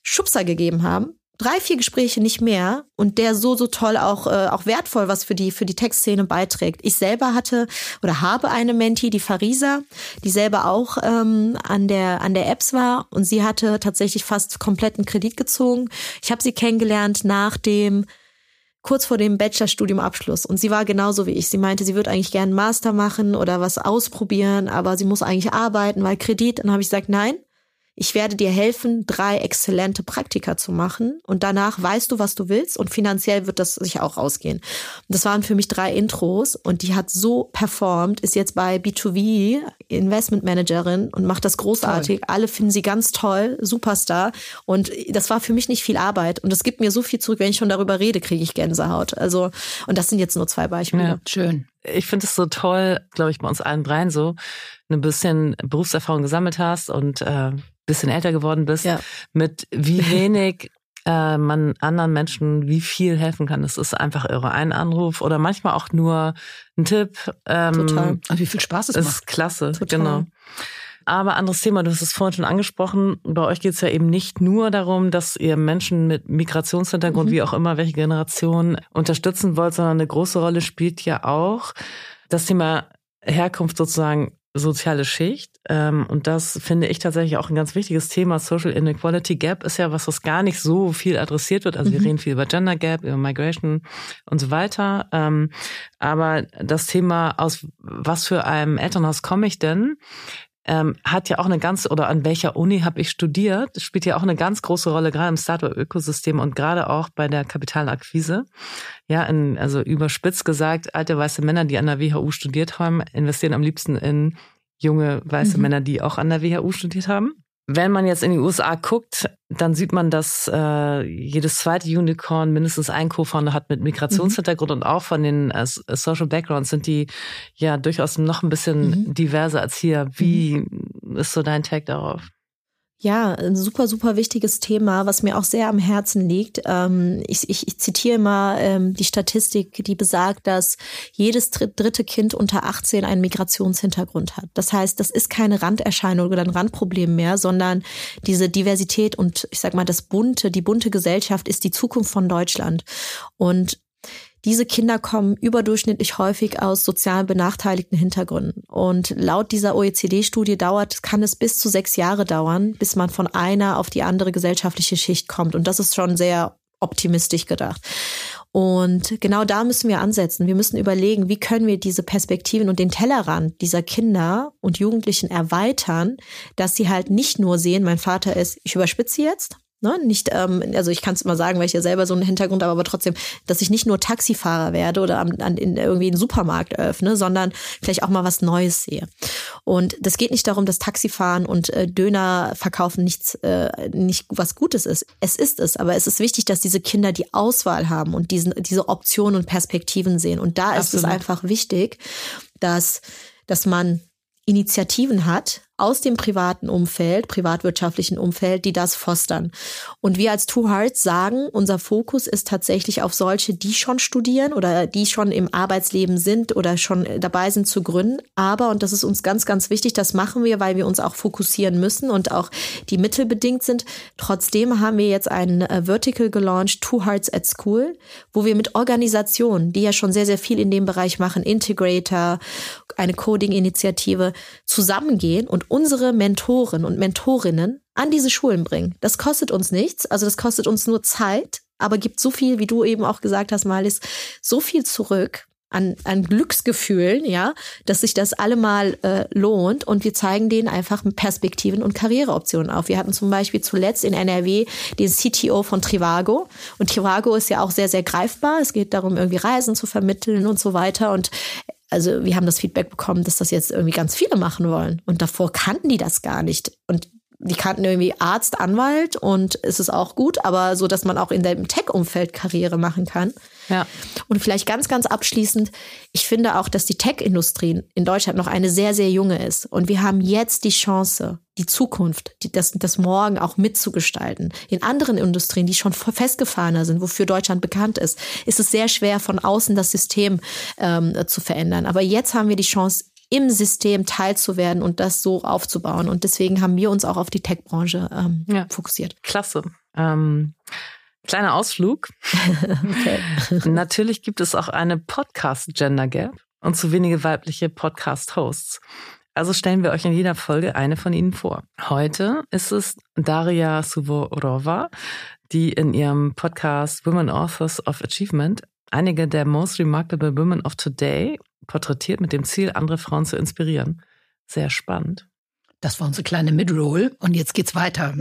S2: Schubser gegeben haben, drei, vier Gespräche nicht mehr und der so, so toll auch, äh, auch wertvoll was für die, für die Textszene beiträgt. Ich selber hatte oder habe eine Menti, die Farisa, die selber auch ähm, an der, an der Apps war und sie hatte tatsächlich fast kompletten Kredit gezogen. Ich habe sie kennengelernt nach dem kurz vor dem Bachelorstudiumabschluss und sie war genauso wie ich. Sie meinte, sie würde eigentlich gerne Master machen oder was ausprobieren, aber sie muss eigentlich arbeiten, weil Kredit. Und dann habe ich gesagt, nein, ich werde dir helfen, drei exzellente Praktika zu machen und danach weißt du, was du willst und finanziell wird das sich auch ausgehen. Das waren für mich drei Intros und die hat so performt, ist jetzt bei B2V Investment Managerin und macht das großartig. Toll. Alle finden sie ganz toll, Superstar und das war für mich nicht viel Arbeit und es gibt mir so viel zurück, wenn ich schon darüber rede, kriege ich Gänsehaut. Also und das sind jetzt nur zwei Beispiele. Ja,
S3: schön.
S1: Ich finde es so toll, glaube ich, bei uns allen dreien so, ein bisschen Berufserfahrung gesammelt hast und äh, bisschen älter geworden bist, ja. mit wie [laughs] wenig äh, man anderen Menschen wie viel helfen kann. Das ist einfach irre. Ein Anruf oder manchmal auch nur ein Tipp.
S3: Ähm, Total. Und wie viel Spaß es
S1: ist
S3: macht.
S1: Ist klasse, Total. genau. Aber anderes Thema, du hast es vorhin schon angesprochen, bei euch geht es ja eben nicht nur darum, dass ihr Menschen mit Migrationshintergrund, mhm. wie auch immer, welche Generation unterstützen wollt, sondern eine große Rolle spielt ja auch, das Thema Herkunft sozusagen soziale Schicht. Ähm, und das finde ich tatsächlich auch ein ganz wichtiges Thema. Social Inequality Gap ist ja was, was gar nicht so viel adressiert wird. Also mhm. wir reden viel über Gender Gap, über Migration und so weiter. Ähm, aber das Thema, aus was für einem Elternhaus komme ich denn, ähm, hat ja auch eine ganz, oder an welcher Uni habe ich studiert, spielt ja auch eine ganz große Rolle, gerade im Startup-Ökosystem und gerade auch bei der Kapitalakquise. Ja, in, also überspitzt gesagt, alte weiße Männer, die an der WHU studiert haben, investieren am liebsten in junge weiße mhm. Männer, die auch an der WHU studiert haben. Wenn man jetzt in die USA guckt, dann sieht man, dass äh, jedes zweite Unicorn mindestens ein Co-Founder hat mit Migrationshintergrund mhm. und auch von den äh, Social Backgrounds sind die ja durchaus noch ein bisschen mhm. diverser als hier. Wie mhm. ist so dein Tag darauf?
S2: Ja, ein super, super wichtiges Thema, was mir auch sehr am Herzen liegt. Ähm, ich, ich, ich zitiere mal ähm, die Statistik, die besagt, dass jedes dritte Kind unter 18 einen Migrationshintergrund hat. Das heißt, das ist keine Randerscheinung oder ein Randproblem mehr, sondern diese Diversität und ich sag mal, das bunte, die bunte Gesellschaft ist die Zukunft von Deutschland. Und diese Kinder kommen überdurchschnittlich häufig aus sozial benachteiligten Hintergründen. Und laut dieser OECD-Studie dauert, kann es bis zu sechs Jahre dauern, bis man von einer auf die andere gesellschaftliche Schicht kommt. Und das ist schon sehr optimistisch gedacht. Und genau da müssen wir ansetzen. Wir müssen überlegen, wie können wir diese Perspektiven und den Tellerrand dieser Kinder und Jugendlichen erweitern, dass sie halt nicht nur sehen, mein Vater ist, ich überspitze jetzt, Ne? Nicht, ähm, also ich kann es immer sagen, weil ich ja selber so einen Hintergrund habe, aber trotzdem, dass ich nicht nur Taxifahrer werde oder am, an, in, irgendwie einen Supermarkt öffne, sondern vielleicht auch mal was Neues sehe. Und das geht nicht darum, dass Taxifahren und äh, Döner verkaufen nichts, äh, nicht was Gutes ist. Es ist es, aber es ist wichtig, dass diese Kinder die Auswahl haben und diesen, diese Optionen und Perspektiven sehen. Und da Absolut. ist es einfach wichtig, dass, dass man Initiativen hat, aus dem privaten Umfeld, privatwirtschaftlichen Umfeld, die das fostern. Und wir als Two Hearts sagen, unser Fokus ist tatsächlich auf solche, die schon studieren oder die schon im Arbeitsleben sind oder schon dabei sind zu gründen. Aber, und das ist uns ganz, ganz wichtig, das machen wir, weil wir uns auch fokussieren müssen und auch die Mittel bedingt sind. Trotzdem haben wir jetzt ein äh, Vertical gelauncht, Two Hearts at School, wo wir mit Organisationen, die ja schon sehr, sehr viel in dem Bereich machen, Integrator, eine Coding-Initiative, zusammengehen und unsere Mentoren und Mentorinnen an diese Schulen bringen. Das kostet uns nichts, also das kostet uns nur Zeit, aber gibt so viel, wie du eben auch gesagt hast, Malis, so viel zurück an, an Glücksgefühlen, ja, dass sich das allemal äh, lohnt und wir zeigen denen einfach Perspektiven und Karriereoptionen auf. Wir hatten zum Beispiel zuletzt in NRW den CTO von Trivago und Trivago ist ja auch sehr, sehr greifbar. Es geht darum, irgendwie Reisen zu vermitteln und so weiter und also wir haben das Feedback bekommen, dass das jetzt irgendwie ganz viele machen wollen. Und davor kannten die das gar nicht. Und die kannten irgendwie Arzt, Anwalt und es ist auch gut, aber so, dass man auch in dem Tech-Umfeld Karriere machen kann.
S1: Ja.
S2: Und vielleicht ganz, ganz abschließend, ich finde auch, dass die Tech-Industrie in Deutschland noch eine sehr, sehr junge ist. Und wir haben jetzt die Chance, die Zukunft, die, das, das Morgen auch mitzugestalten. In anderen Industrien, die schon festgefahrener sind, wofür Deutschland bekannt ist, ist es sehr schwer, von außen das System ähm, zu verändern. Aber jetzt haben wir die Chance, im System teilzuwerden und das so aufzubauen. Und deswegen haben wir uns auch auf die Tech-Branche ähm, ja. fokussiert.
S1: Klasse. Ähm Kleiner Ausflug. [laughs] okay. [laughs] Natürlich gibt es auch eine Podcast-Gender Gap und zu wenige weibliche Podcast-Hosts. Also stellen wir euch in jeder Folge eine von ihnen vor. Heute ist es Daria Suvorova, die in ihrem Podcast Women Authors of Achievement einige der most remarkable women of today porträtiert mit dem Ziel, andere Frauen zu inspirieren. Sehr spannend.
S3: Das war unsere kleine Midroll und jetzt geht's weiter.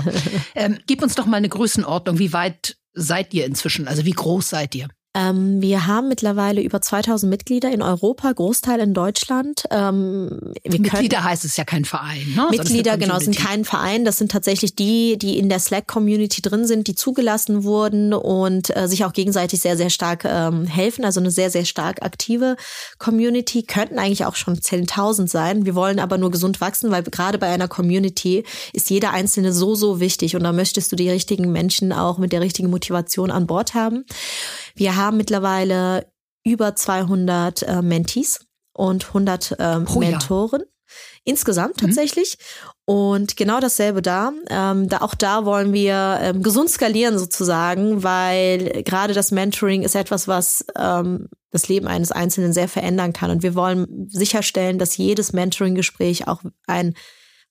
S3: [laughs] ähm, gib uns doch mal eine Größenordnung. Wie weit seid ihr inzwischen? Also wie groß seid ihr?
S2: Ähm, wir haben mittlerweile über 2000 Mitglieder in Europa, Großteil in Deutschland. Ähm,
S3: Mitglieder können, heißt es ja kein Verein. Ne?
S2: Mitglieder, genau, sind kein Verein. Das sind tatsächlich die, die in der Slack-Community drin sind, die zugelassen wurden und äh, sich auch gegenseitig sehr, sehr stark ähm, helfen. Also eine sehr, sehr stark aktive Community. Könnten eigentlich auch schon 10.000 sein. Wir wollen aber nur gesund wachsen, weil gerade bei einer Community ist jeder Einzelne so, so wichtig. Und da möchtest du die richtigen Menschen auch mit der richtigen Motivation an Bord haben. Wir haben mittlerweile über 200 äh, Mentees und 100 äh, Mentoren. Jahr. insgesamt mhm. tatsächlich. Mhm. Und genau dasselbe da. Ähm, da auch da wollen wir ähm, gesund skalieren sozusagen, weil gerade das Mentoring ist etwas, was ähm, das Leben eines Einzelnen sehr verändern kann. Und wir wollen sicherstellen, dass jedes Mentoring-Gespräch auch ein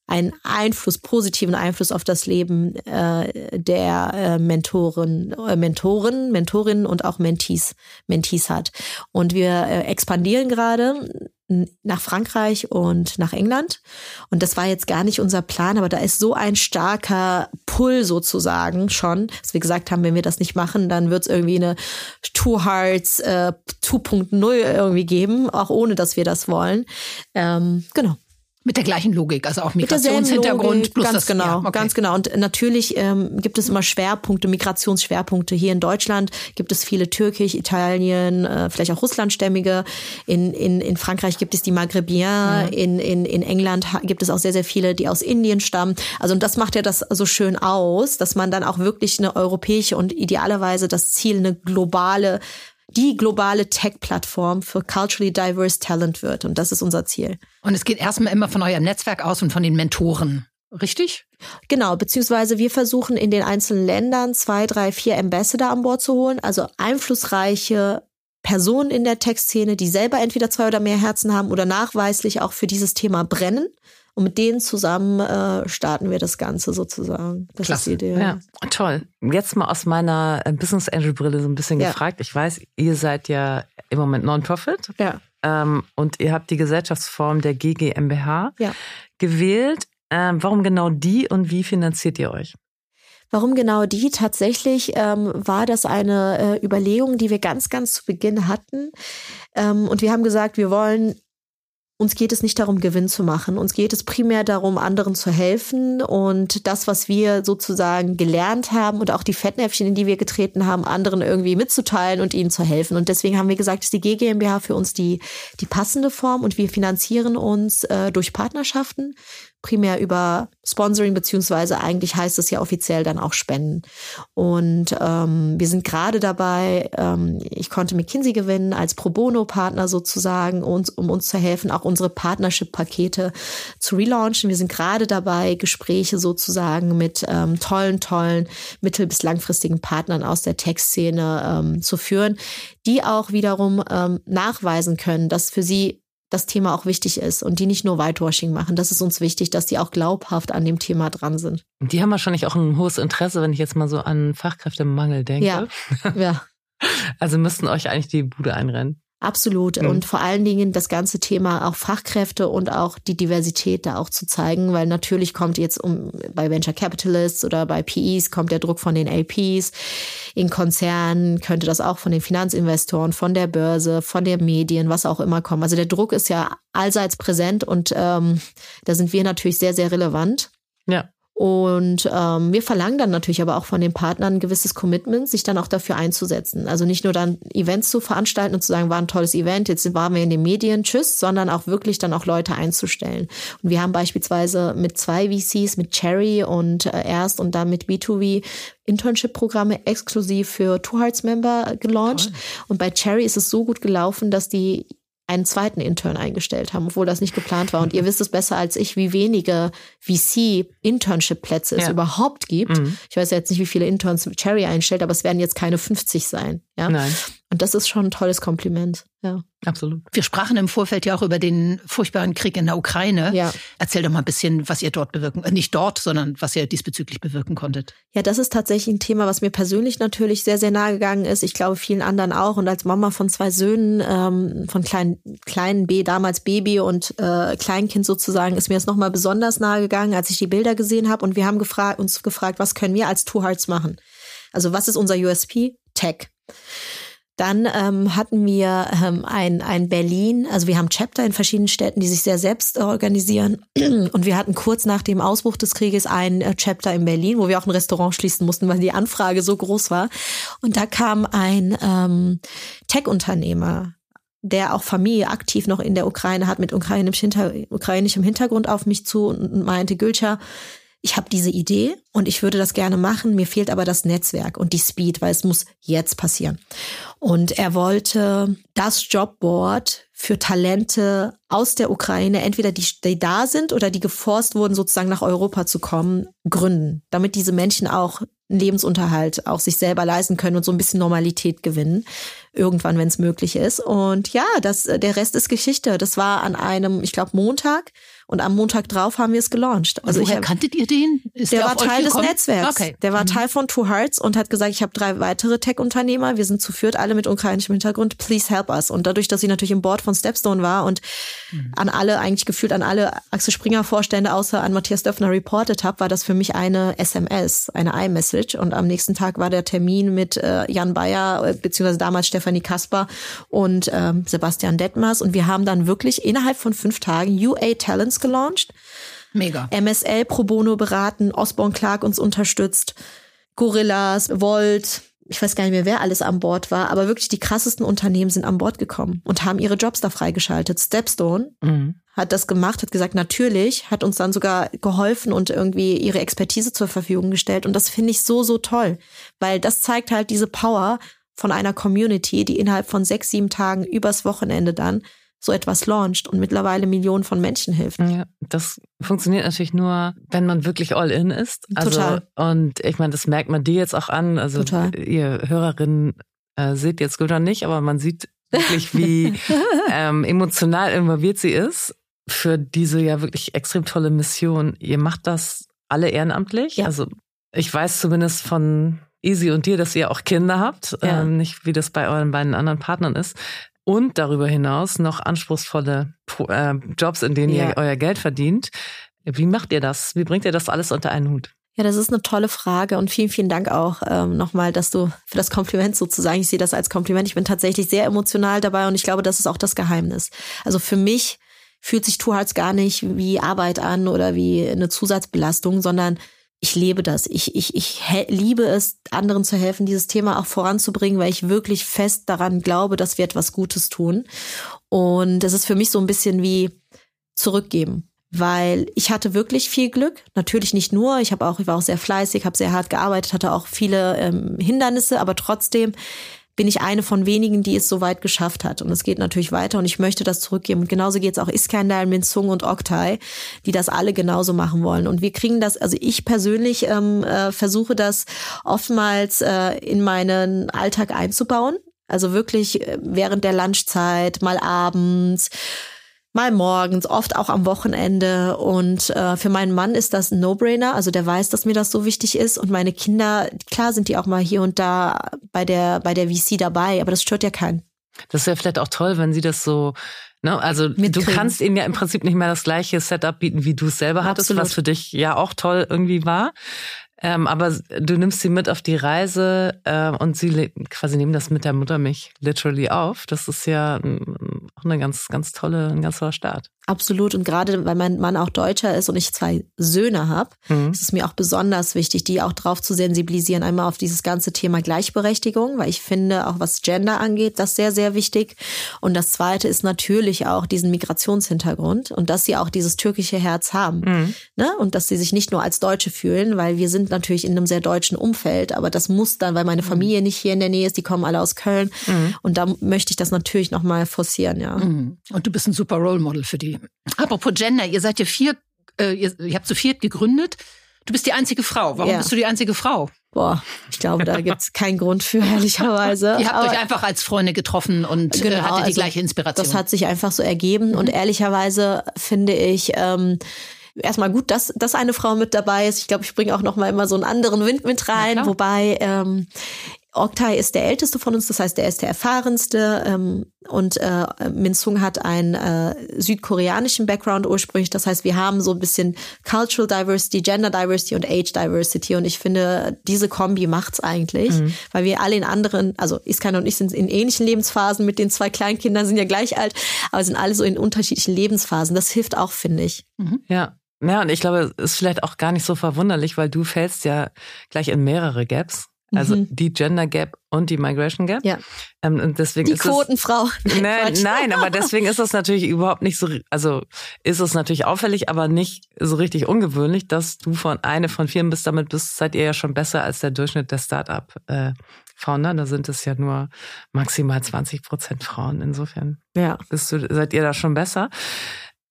S2: einen Einfluss, positiven Einfluss auf das Leben äh, der äh, Mentoren, äh, Mentoren, Mentorinnen und auch Mentees, Mentees hat. Und wir äh, expandieren gerade nach Frankreich und nach England. Und das war jetzt gar nicht unser Plan, aber da ist so ein starker Pull sozusagen schon, dass wir gesagt haben, wenn wir das nicht machen, dann wird es irgendwie eine Two Hearts äh, 2.0 irgendwie geben, auch ohne dass wir das wollen. Ähm, genau.
S3: Mit der gleichen Logik, also auch Migrationshintergrund
S2: plus ganz das, genau, ja, okay. ganz genau. Und natürlich ähm, gibt es immer Schwerpunkte, Migrationsschwerpunkte. Hier in Deutschland gibt es viele Türkisch, Italien, äh, vielleicht auch Russlandstämmige. In, in, in Frankreich gibt es die Maghrebiens, mhm. in, in, in England gibt es auch sehr, sehr viele, die aus Indien stammen. Also und das macht ja das so schön aus, dass man dann auch wirklich eine europäische und idealerweise das Ziel, eine globale die globale Tech-Plattform für culturally diverse Talent wird. Und das ist unser Ziel.
S3: Und es geht erstmal immer von eurem Netzwerk aus und von den Mentoren. Richtig?
S2: Genau, beziehungsweise wir versuchen in den einzelnen Ländern zwei, drei, vier Ambassador an Bord zu holen, also einflussreiche Personen in der Tech-Szene, die selber entweder zwei oder mehr Herzen haben oder nachweislich auch für dieses Thema brennen und mit denen zusammen äh, starten wir das Ganze sozusagen. Das
S1: Klasse. ist die Idee. Ja, toll. Jetzt mal aus meiner äh, Business Angel Brille so ein bisschen ja. gefragt. Ich weiß, ihr seid ja im Moment Non-Profit.
S2: Ja.
S1: Ähm, und ihr habt die Gesellschaftsform der GGMBH
S2: ja.
S1: gewählt. Ähm, warum genau die und wie finanziert ihr euch?
S2: Warum genau die? Tatsächlich ähm, war das eine äh, Überlegung, die wir ganz, ganz zu Beginn hatten. Ähm, und wir haben gesagt, wir wollen uns geht es nicht darum, Gewinn zu machen. Uns geht es primär darum, anderen zu helfen und das, was wir sozusagen gelernt haben und auch die Fettnäpfchen, in die wir getreten haben, anderen irgendwie mitzuteilen und ihnen zu helfen. Und deswegen haben wir gesagt, ist die GGMBH für uns die, die passende Form und wir finanzieren uns äh, durch Partnerschaften primär über Sponsoring, beziehungsweise eigentlich heißt es ja offiziell dann auch Spenden. Und ähm, wir sind gerade dabei, ähm, ich konnte McKinsey gewinnen als Pro Bono-Partner sozusagen, uns, um uns zu helfen, auch unsere Partnership-Pakete zu relaunchen. Wir sind gerade dabei, Gespräche sozusagen mit ähm, tollen, tollen mittel- bis langfristigen Partnern aus der Tech-Szene ähm, zu führen, die auch wiederum ähm, nachweisen können, dass für sie das Thema auch wichtig ist und die nicht nur Whitewashing machen. Das ist uns wichtig, dass die auch glaubhaft an dem Thema dran sind.
S1: Die haben wahrscheinlich auch ein hohes Interesse, wenn ich jetzt mal so an Fachkräftemangel denke.
S2: Ja. ja. [laughs]
S1: Also müssten euch eigentlich die Bude einrennen.
S2: Absolut. Mhm. Und vor allen Dingen das ganze Thema auch Fachkräfte und auch die Diversität da auch zu zeigen, weil natürlich kommt jetzt um bei Venture Capitalists oder bei PEs kommt der Druck von den LPs. In Konzernen könnte das auch von den Finanzinvestoren, von der Börse, von den Medien, was auch immer kommen. Also der Druck ist ja allseits präsent und ähm, da sind wir natürlich sehr, sehr relevant.
S1: Ja.
S2: Und ähm, wir verlangen dann natürlich aber auch von den Partnern ein gewisses Commitment, sich dann auch dafür einzusetzen. Also nicht nur dann Events zu veranstalten und zu sagen, war ein tolles Event, jetzt waren wir in den Medien, tschüss, sondern auch wirklich dann auch Leute einzustellen. Und wir haben beispielsweise mit zwei VCs, mit Cherry und äh, erst und dann mit B2B Internship-Programme exklusiv für Two Hearts Member gelauncht. Toll. Und bei Cherry ist es so gut gelaufen, dass die einen zweiten Intern eingestellt haben, obwohl das nicht geplant war. Und ihr wisst es besser als ich, wie wenige VC-Internship-Plätze es ja. überhaupt gibt. Mhm. Ich weiß jetzt nicht, wie viele Interns Cherry einstellt, aber es werden jetzt keine 50 sein. Ja?
S1: Nein.
S2: Und das ist schon ein tolles Kompliment. Ja.
S1: Absolut.
S3: Wir sprachen im Vorfeld ja auch über den furchtbaren Krieg in der Ukraine.
S2: Ja.
S3: Erzähl doch mal ein bisschen, was ihr dort bewirken, äh, nicht dort, sondern was ihr diesbezüglich bewirken konntet.
S2: Ja, das ist tatsächlich ein Thema, was mir persönlich natürlich sehr, sehr nahe gegangen ist. Ich glaube, vielen anderen auch. Und als Mama von zwei Söhnen, ähm, von kleinen, kleinen B, damals Baby und äh, Kleinkind sozusagen, ist mir das nochmal besonders nahe gegangen, als ich die Bilder gesehen habe. Und wir haben gefragt, uns gefragt, was können wir als Two Hearts machen? Also was ist unser USP? Tech. Dann ähm, hatten wir ähm, ein, ein Berlin, also wir haben Chapter in verschiedenen Städten, die sich sehr selbst organisieren. [clears throat] Und wir hatten kurz nach dem Ausbruch des Krieges ein äh, Chapter in Berlin, wo wir auch ein Restaurant schließen mussten, weil die Anfrage so groß war. Und da kam ein ähm, Tech-Unternehmer der auch Familie aktiv noch in der Ukraine hat, mit ukrainischem, ukrainischem Hintergrund auf mich zu und meinte, Gülscher, ich habe diese Idee und ich würde das gerne machen, mir fehlt aber das Netzwerk und die Speed, weil es muss jetzt passieren. Und er wollte das Jobboard für Talente aus der Ukraine, entweder die, die da sind oder die geforst wurden, sozusagen nach Europa zu kommen, gründen, damit diese Menschen auch einen Lebensunterhalt auch sich selber leisten können und so ein bisschen Normalität gewinnen. Irgendwann, wenn es möglich ist. Und ja, das, der Rest ist Geschichte. Das war an einem, ich glaube, Montag. Und am Montag drauf haben wir es gelauncht.
S3: Also woher ich, kanntet ihr den?
S2: Ist der, der war Teil des Netzwerks. Okay. Der war mhm. Teil von Two Hearts und hat gesagt, ich habe drei weitere Tech-Unternehmer. Wir sind zu viert, alle mit ukrainischem Hintergrund. Please help us. Und dadurch, dass ich natürlich im Board von Stepstone war und mhm. an alle, eigentlich gefühlt an alle Axel Springer Vorstände außer an Matthias Döffner reportet habe, war das für mich eine SMS, eine iMessage. Und am nächsten Tag war der Termin mit äh, Jan Bayer, äh, beziehungsweise damals Stefanie Kasper und ähm, Sebastian Detmers. Und wir haben dann wirklich innerhalb von fünf Tagen UA Talents gelauncht.
S3: Mega.
S2: MSL pro bono beraten, Osborne Clark uns unterstützt, Gorillas, Volt, ich weiß gar nicht mehr, wer alles an Bord war, aber wirklich die krassesten Unternehmen sind an Bord gekommen und haben ihre Jobs da freigeschaltet. Stepstone mhm. hat das gemacht, hat gesagt, natürlich, hat uns dann sogar geholfen und irgendwie ihre Expertise zur Verfügung gestellt. Und das finde ich so, so toll, weil das zeigt halt diese Power von einer Community, die innerhalb von sechs, sieben Tagen übers Wochenende dann so etwas launcht und mittlerweile Millionen von Menschen hilft.
S1: Ja, das funktioniert natürlich nur, wenn man wirklich all in ist. Also, Total. Und ich meine, das merkt man dir jetzt auch an. Also Total. ihr Hörerinnen äh, seht jetzt Gülter nicht, aber man sieht wirklich, wie [laughs] ähm, emotional involviert sie ist für diese ja wirklich extrem tolle Mission. Ihr macht das alle ehrenamtlich. Ja. Also ich weiß zumindest von Easy und dir, dass ihr auch Kinder habt, ja. ähm, nicht wie das bei euren beiden anderen Partnern ist und darüber hinaus noch anspruchsvolle äh, Jobs, in denen ja. ihr euer Geld verdient. Wie macht ihr das? Wie bringt ihr das alles unter einen Hut?
S2: Ja, das ist eine tolle Frage und vielen, vielen Dank auch ähm, nochmal, dass du für das Kompliment sozusagen, ich sehe das als Kompliment, ich bin tatsächlich sehr emotional dabei und ich glaube, das ist auch das Geheimnis. Also für mich fühlt sich Two Hearts gar nicht wie Arbeit an oder wie eine Zusatzbelastung, sondern ich lebe das. Ich, ich, ich liebe es, anderen zu helfen, dieses Thema auch voranzubringen, weil ich wirklich fest daran glaube, dass wir etwas Gutes tun. Und das ist für mich so ein bisschen wie zurückgeben. Weil ich hatte wirklich viel Glück. Natürlich nicht nur. Ich habe auch, ich war auch sehr fleißig, habe sehr hart gearbeitet, hatte auch viele ähm, Hindernisse, aber trotzdem bin ich eine von wenigen, die es so weit geschafft hat. Und es geht natürlich weiter und ich möchte das zurückgeben. Und genauso geht es auch Iskandar, Minsung und Oktay, die das alle genauso machen wollen. Und wir kriegen das, also ich persönlich ähm, äh, versuche das oftmals äh, in meinen Alltag einzubauen. Also wirklich äh, während der Lunchzeit, mal abends mal morgens, oft auch am Wochenende. Und äh, für meinen Mann ist das ein No-Brainer. Also der weiß, dass mir das so wichtig ist. Und meine Kinder, klar sind die auch mal hier und da bei der, bei der VC dabei, aber das stört ja keinen.
S1: Das wäre vielleicht auch toll, wenn sie das so Ne? Also Mitkriegen. du kannst ihnen ja im Prinzip nicht mehr das gleiche Setup bieten, wie du es selber hattest, Absolut. was für dich ja auch toll irgendwie war. Ähm, aber du nimmst sie mit auf die Reise äh, und sie quasi nehmen das mit der Muttermilch literally auf. Das ist ja auch eine ganz, ganz tolle, ein ganz toller Start.
S2: Absolut. Und gerade weil mein Mann auch Deutscher ist und ich zwei Söhne habe, mhm. ist es mir auch besonders wichtig, die auch drauf zu sensibilisieren. Einmal auf dieses ganze Thema Gleichberechtigung, weil ich finde, auch was Gender angeht, das sehr, sehr wichtig. Und das zweite ist natürlich auch diesen Migrationshintergrund und dass sie auch dieses türkische Herz haben. Mhm. Ne? Und dass sie sich nicht nur als Deutsche fühlen, weil wir sind natürlich in einem sehr deutschen Umfeld, aber das muss dann, weil meine mhm. Familie nicht hier in der Nähe ist, die kommen alle aus Köln. Mhm. Und da möchte ich das natürlich nochmal forcieren, ja.
S3: Mhm. Und du bist ein super Role Model für die. Apropos Gender, ihr seid ja vier, äh, ihr, ihr habt zu viert gegründet. Du bist die einzige Frau. Warum ja. bist du die einzige Frau?
S2: Boah, ich glaube, da gibt's [laughs] keinen Grund für, ehrlicherweise.
S3: Ihr habt Aber, euch einfach als Freunde getroffen und äh, genau, hattet die also, gleiche Inspiration.
S2: Das hat sich einfach so ergeben. Mhm. Und ehrlicherweise finde ich, ähm, erstmal gut, dass, dass eine Frau mit dabei ist. Ich glaube, ich bringe auch noch mal immer so einen anderen Wind mit rein, wobei ähm, Oktay ist der älteste von uns, das heißt, er ist der erfahrenste ähm, und äh, Min Sung hat einen äh, südkoreanischen Background ursprünglich. Das heißt, wir haben so ein bisschen Cultural Diversity, Gender Diversity und Age Diversity und ich finde, diese Kombi macht's eigentlich, mhm. weil wir alle in anderen, also Iskan und ich sind in ähnlichen Lebensphasen mit den zwei Kleinkindern, sind ja gleich alt, aber sind alle so in unterschiedlichen Lebensphasen. Das hilft auch, finde ich.
S1: Mhm. Ja. Ja, und ich glaube, es ist vielleicht auch gar nicht so verwunderlich, weil du fällst ja gleich in mehrere Gaps. Also mhm. die Gender Gap und die Migration Gap.
S2: Ja.
S1: Ähm, und deswegen
S2: die
S1: ist
S2: Quotenfrau.
S1: Es, [laughs] nein, nein, aber deswegen ist es natürlich überhaupt nicht so, also ist es natürlich auffällig, aber nicht so richtig ungewöhnlich, dass du von eine von vielen bist. Damit bist seid ihr ja schon besser als der Durchschnitt der Startup. Äh, Founder, da sind es ja nur maximal 20 Prozent Frauen. Insofern ja. bist du, seid ihr da schon besser.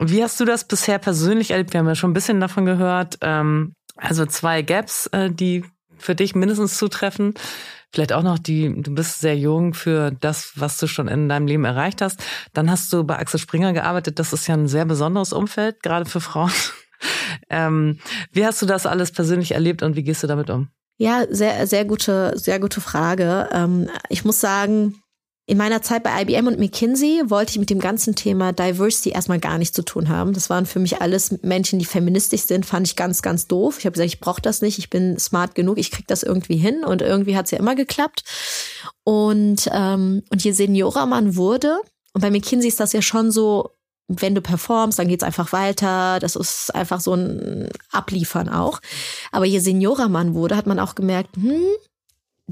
S1: Wie hast du das bisher persönlich erlebt? Wir haben ja schon ein bisschen davon gehört. Ähm, also zwei Gaps, äh, die für dich mindestens zutreffen. Vielleicht auch noch die, du bist sehr jung für das, was du schon in deinem Leben erreicht hast. Dann hast du bei Axel Springer gearbeitet. Das ist ja ein sehr besonderes Umfeld, gerade für Frauen. [laughs] ähm, wie hast du das alles persönlich erlebt und wie gehst du damit um?
S2: Ja, sehr, sehr gute, sehr gute Frage. Ähm, ich muss sagen, in meiner Zeit bei IBM und McKinsey wollte ich mit dem ganzen Thema Diversity erstmal gar nichts zu tun haben. Das waren für mich alles Menschen, die feministisch sind, fand ich ganz, ganz doof. Ich habe gesagt, ich brauche das nicht, ich bin smart genug, ich krieg das irgendwie hin und irgendwie hat's ja immer geklappt. Und, ähm, und je seniorer man wurde, und bei McKinsey ist das ja schon so, wenn du performst, dann geht's einfach weiter. Das ist einfach so ein Abliefern auch. Aber je seniorer man wurde, hat man auch gemerkt, hm,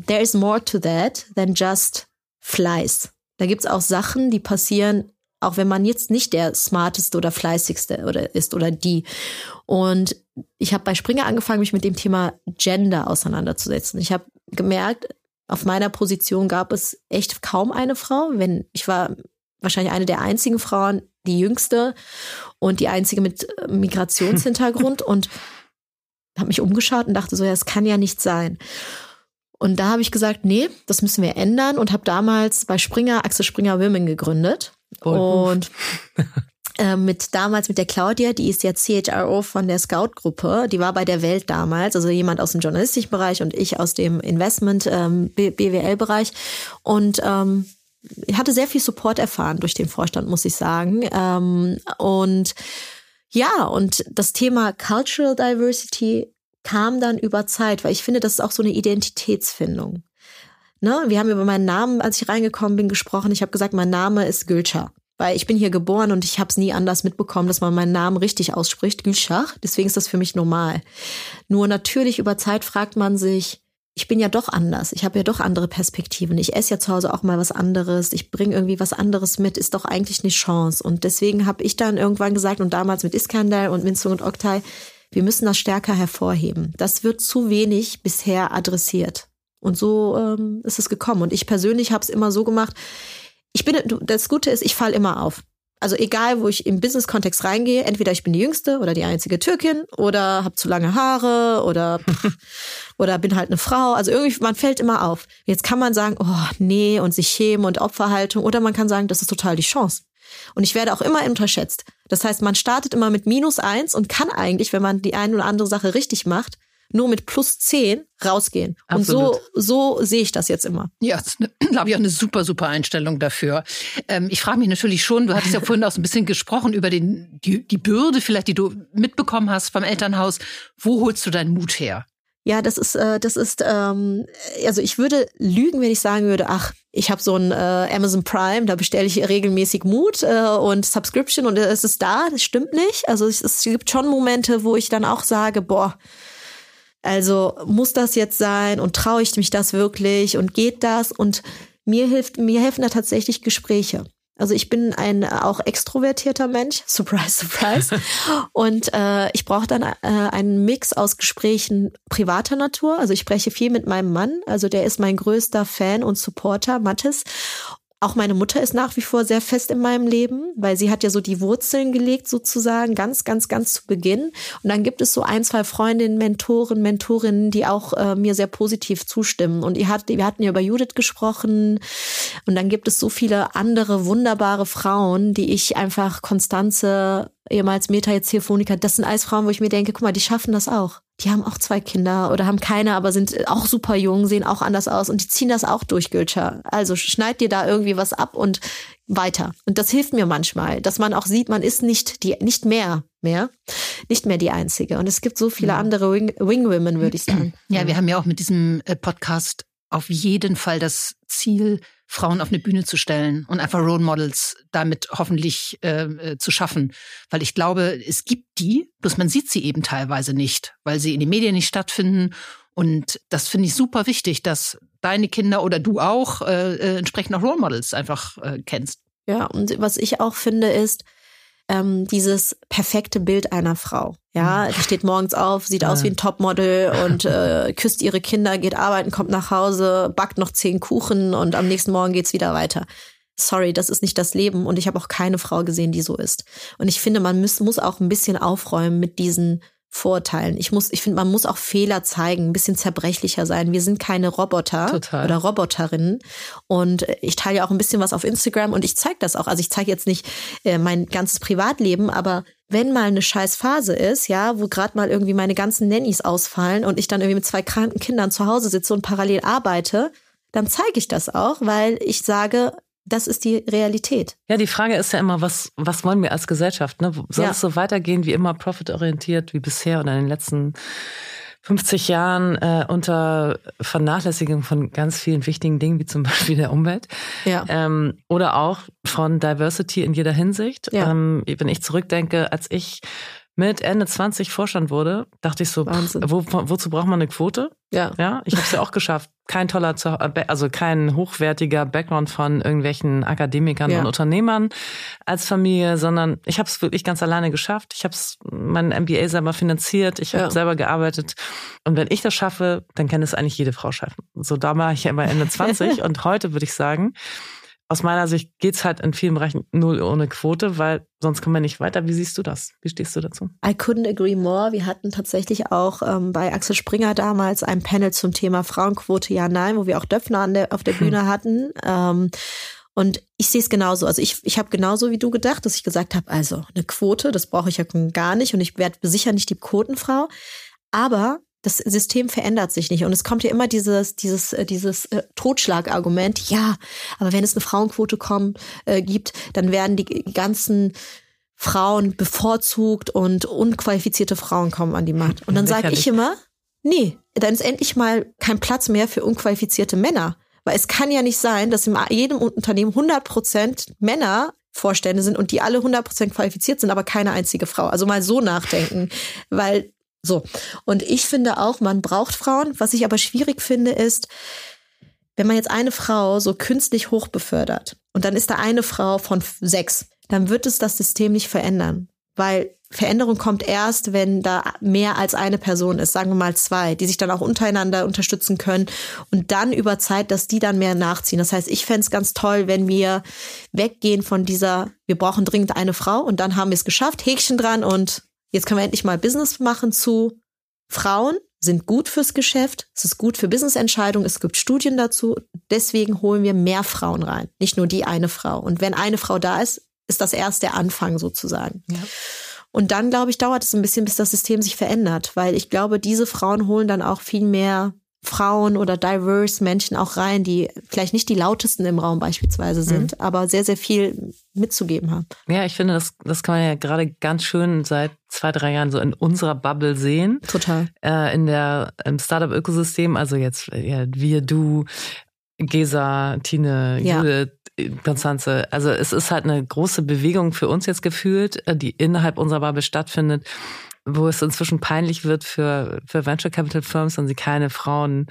S2: there is more to that than just Fleiß. Da gibt's auch Sachen, die passieren, auch wenn man jetzt nicht der smarteste oder fleißigste oder ist oder die. Und ich habe bei Springer angefangen, mich mit dem Thema Gender auseinanderzusetzen. Ich habe gemerkt, auf meiner Position gab es echt kaum eine Frau. Wenn ich war wahrscheinlich eine der einzigen Frauen, die jüngste und die einzige mit Migrationshintergrund [laughs] und habe mich umgeschaut und dachte so, ja, es kann ja nicht sein. Und da habe ich gesagt, nee, das müssen wir ändern und habe damals bei Springer Axel Springer Women gegründet. Oh, und [laughs] äh, mit damals mit der Claudia, die ist ja CHRO von der Scout-Gruppe, die war bei der Welt damals, also jemand aus dem journalistischen Bereich und ich aus dem Investment ähm, BWL-Bereich. Und ähm, ich hatte sehr viel Support erfahren durch den Vorstand, muss ich sagen. Ähm, und ja, und das Thema Cultural Diversity kam dann über Zeit, weil ich finde, das ist auch so eine Identitätsfindung. Ne? Wir haben über meinen Namen, als ich reingekommen bin, gesprochen. Ich habe gesagt, mein Name ist Gülschach. Weil ich bin hier geboren und ich habe es nie anders mitbekommen, dass man meinen Namen richtig ausspricht, Gülschach. Deswegen ist das für mich normal. Nur natürlich über Zeit fragt man sich, ich bin ja doch anders. Ich habe ja doch andere Perspektiven. Ich esse ja zu Hause auch mal was anderes. Ich bringe irgendwie was anderes mit. Ist doch eigentlich eine Chance. Und deswegen habe ich dann irgendwann gesagt und damals mit Iskandar und Minzung und Oktay, wir müssen das stärker hervorheben. Das wird zu wenig bisher adressiert. Und so ähm, ist es gekommen. Und ich persönlich habe es immer so gemacht. Ich bin, das Gute ist, ich falle immer auf. Also egal, wo ich im Business-Kontext reingehe, entweder ich bin die Jüngste oder die einzige Türkin oder habe zu lange Haare oder [laughs] oder bin halt eine Frau. Also irgendwie, man fällt immer auf. Jetzt kann man sagen, oh nee und sich schämen und Opferhaltung oder man kann sagen, das ist total die Chance. Und ich werde auch immer unterschätzt. Das heißt, man startet immer mit minus eins und kann eigentlich, wenn man die eine oder andere Sache richtig macht, nur mit plus zehn rausgehen. Absolut. Und so, so sehe ich das jetzt immer.
S3: Ja, das ist, [clears throat] glaube ich, auch eine super, super Einstellung dafür. Ähm, ich frage mich natürlich schon, du hattest ja vorhin auch so ein bisschen gesprochen über den, die, die Bürde vielleicht, die du mitbekommen hast vom Elternhaus. Wo holst du deinen Mut her?
S2: Ja, das ist, äh, das ist, ähm, also ich würde lügen, wenn ich sagen würde, ach, ich habe so ein äh, Amazon Prime, da bestelle ich regelmäßig Mut äh, und Subscription und es ist da. Das stimmt nicht. Also es, es gibt schon Momente, wo ich dann auch sage, boah, also muss das jetzt sein und traue ich mich das wirklich und geht das? Und mir hilft, mir helfen da tatsächlich Gespräche. Also ich bin ein äh, auch extrovertierter Mensch, [laughs] surprise, surprise. und äh, ich brauche dann äh, einen Mix aus Gesprächen privater Natur. Also ich spreche viel mit meinem Mann, also der ist mein größter Fan und Supporter, Mathis. Auch meine Mutter ist nach wie vor sehr fest in meinem Leben, weil sie hat ja so die Wurzeln gelegt sozusagen, ganz, ganz, ganz zu Beginn. Und dann gibt es so ein, zwei Freundinnen, Mentoren, Mentorinnen, die auch äh, mir sehr positiv zustimmen. Und ihr hat, wir hatten ja über Judith gesprochen. Und dann gibt es so viele andere wunderbare Frauen, die ich einfach Konstanze ehemals Meta, jetzt hier Phonika, das sind alles Frauen, wo ich mir denke, guck mal, die schaffen das auch. Die haben auch zwei Kinder oder haben keine, aber sind auch super jung, sehen auch anders aus und die ziehen das auch durch, Gülscher. Also schneid dir da irgendwie was ab und weiter. Und das hilft mir manchmal, dass man auch sieht, man ist nicht die, nicht mehr, mehr, nicht mehr die Einzige. Und es gibt so viele andere Wing, Wing Women, würde ich sagen.
S3: Ja, wir haben ja auch mit diesem äh, Podcast auf jeden Fall das Ziel, Frauen auf eine Bühne zu stellen und einfach Role Models damit hoffentlich äh, äh, zu schaffen. Weil ich glaube, es gibt die, bloß man sieht sie eben teilweise nicht, weil sie in den Medien nicht stattfinden Und das finde ich super wichtig, dass deine Kinder oder du auch äh, äh, entsprechend auch Role Models einfach äh, kennst.
S2: Ja, und was ich auch finde ist, ähm, dieses perfekte Bild einer Frau. Ja, die steht morgens auf, sieht aus wie ein Topmodel und [laughs] äh, küsst ihre Kinder, geht arbeiten, kommt nach Hause, backt noch zehn Kuchen und am nächsten Morgen geht's wieder weiter. Sorry, das ist nicht das Leben und ich habe auch keine Frau gesehen, die so ist. Und ich finde, man muss, muss auch ein bisschen aufräumen mit diesen Vorurteilen. Ich muss, ich finde, man muss auch Fehler zeigen, ein bisschen zerbrechlicher sein. Wir sind keine Roboter
S1: Total.
S2: oder Roboterinnen. Und ich teile ja auch ein bisschen was auf Instagram und ich zeige das auch. Also ich zeige jetzt nicht äh, mein ganzes Privatleben, aber wenn mal eine scheiß Phase ist, ja, wo gerade mal irgendwie meine ganzen Nannies ausfallen und ich dann irgendwie mit zwei kranken Kindern zu Hause sitze und parallel arbeite, dann zeige ich das auch, weil ich sage, das ist die Realität.
S1: Ja, die Frage ist ja immer, was, was wollen wir als Gesellschaft? Ne? Soll ja. es so weitergehen wie immer profitorientiert wie bisher oder in den letzten 50 Jahren äh, unter Vernachlässigung von ganz vielen wichtigen Dingen, wie zum [laughs] Beispiel der Umwelt.
S2: Ja.
S1: Ähm, oder auch von Diversity in jeder Hinsicht.
S2: Ja.
S1: Ähm, wenn ich zurückdenke, als ich mit Ende 20 Vorstand wurde, dachte ich so, pff, wo, wozu braucht man eine Quote?
S2: Ja.
S1: Ja, ich habe es ja auch geschafft. Kein toller, also kein hochwertiger Background von irgendwelchen Akademikern ja. und Unternehmern als Familie, sondern ich habe es wirklich ganz alleine geschafft. Ich habe mein MBA selber finanziert, ich habe ja. selber gearbeitet. Und wenn ich das schaffe, dann kann es eigentlich jede Frau schaffen. So da war ich ja immer Ende 20 [laughs] und heute würde ich sagen, aus meiner Sicht geht's halt in vielen Bereichen null ohne Quote, weil sonst kommen wir nicht weiter. Wie siehst du das? Wie stehst du dazu?
S2: I couldn't agree more. Wir hatten tatsächlich auch ähm, bei Axel Springer damals ein Panel zum Thema Frauenquote ja, nein, wo wir auch Döpfner an der, auf der Bühne hm. hatten. Ähm, und ich sehe es genauso. Also ich, ich habe genauso wie du gedacht, dass ich gesagt habe, also eine Quote, das brauche ich ja gar nicht und ich werde sicher nicht die Quotenfrau. Aber das System verändert sich nicht. Und es kommt ja immer dieses, dieses, äh, dieses äh, Totschlagargument, ja, aber wenn es eine Frauenquote kommt, äh, gibt, dann werden die ganzen Frauen bevorzugt und unqualifizierte Frauen kommen an die Macht. Und dann sage ich immer, nee, dann ist endlich mal kein Platz mehr für unqualifizierte Männer. Weil es kann ja nicht sein, dass in jedem Unternehmen 100 Prozent Männer Vorstände sind und die alle 100 Prozent qualifiziert sind, aber keine einzige Frau. Also mal so nachdenken, weil so. Und ich finde auch, man braucht Frauen. Was ich aber schwierig finde, ist, wenn man jetzt eine Frau so künstlich hoch befördert und dann ist da eine Frau von sechs, dann wird es das System nicht verändern. Weil Veränderung kommt erst, wenn da mehr als eine Person ist, sagen wir mal zwei, die sich dann auch untereinander unterstützen können und dann über Zeit, dass die dann mehr nachziehen. Das heißt, ich fände es ganz toll, wenn wir weggehen von dieser, wir brauchen dringend eine Frau und dann haben wir es geschafft, Häkchen dran und Jetzt können wir endlich mal Business machen zu Frauen sind gut fürs Geschäft, es ist gut für Businessentscheidungen, es gibt Studien dazu. Deswegen holen wir mehr Frauen rein, nicht nur die eine Frau. Und wenn eine Frau da ist, ist das erst der Anfang sozusagen. Ja. Und dann, glaube ich, dauert es ein bisschen, bis das System sich verändert, weil ich glaube, diese Frauen holen dann auch viel mehr Frauen oder diverse Menschen auch rein, die vielleicht nicht die lautesten im Raum beispielsweise mhm. sind, mhm. aber sehr, sehr viel mitzugeben haben.
S1: Ja, ich finde, das, das kann man ja gerade ganz schön seit zwei, drei Jahren so in unserer Bubble sehen.
S2: Total.
S1: Äh, in der, im Startup-Ökosystem, also jetzt ja, wir, du, Gesa, Tine, ja. Judith, Konstanze. Also es ist halt eine große Bewegung für uns jetzt gefühlt, äh, die innerhalb unserer Bubble stattfindet wo es inzwischen peinlich wird für, für Venture Capital Firms, wenn sie keine Frauen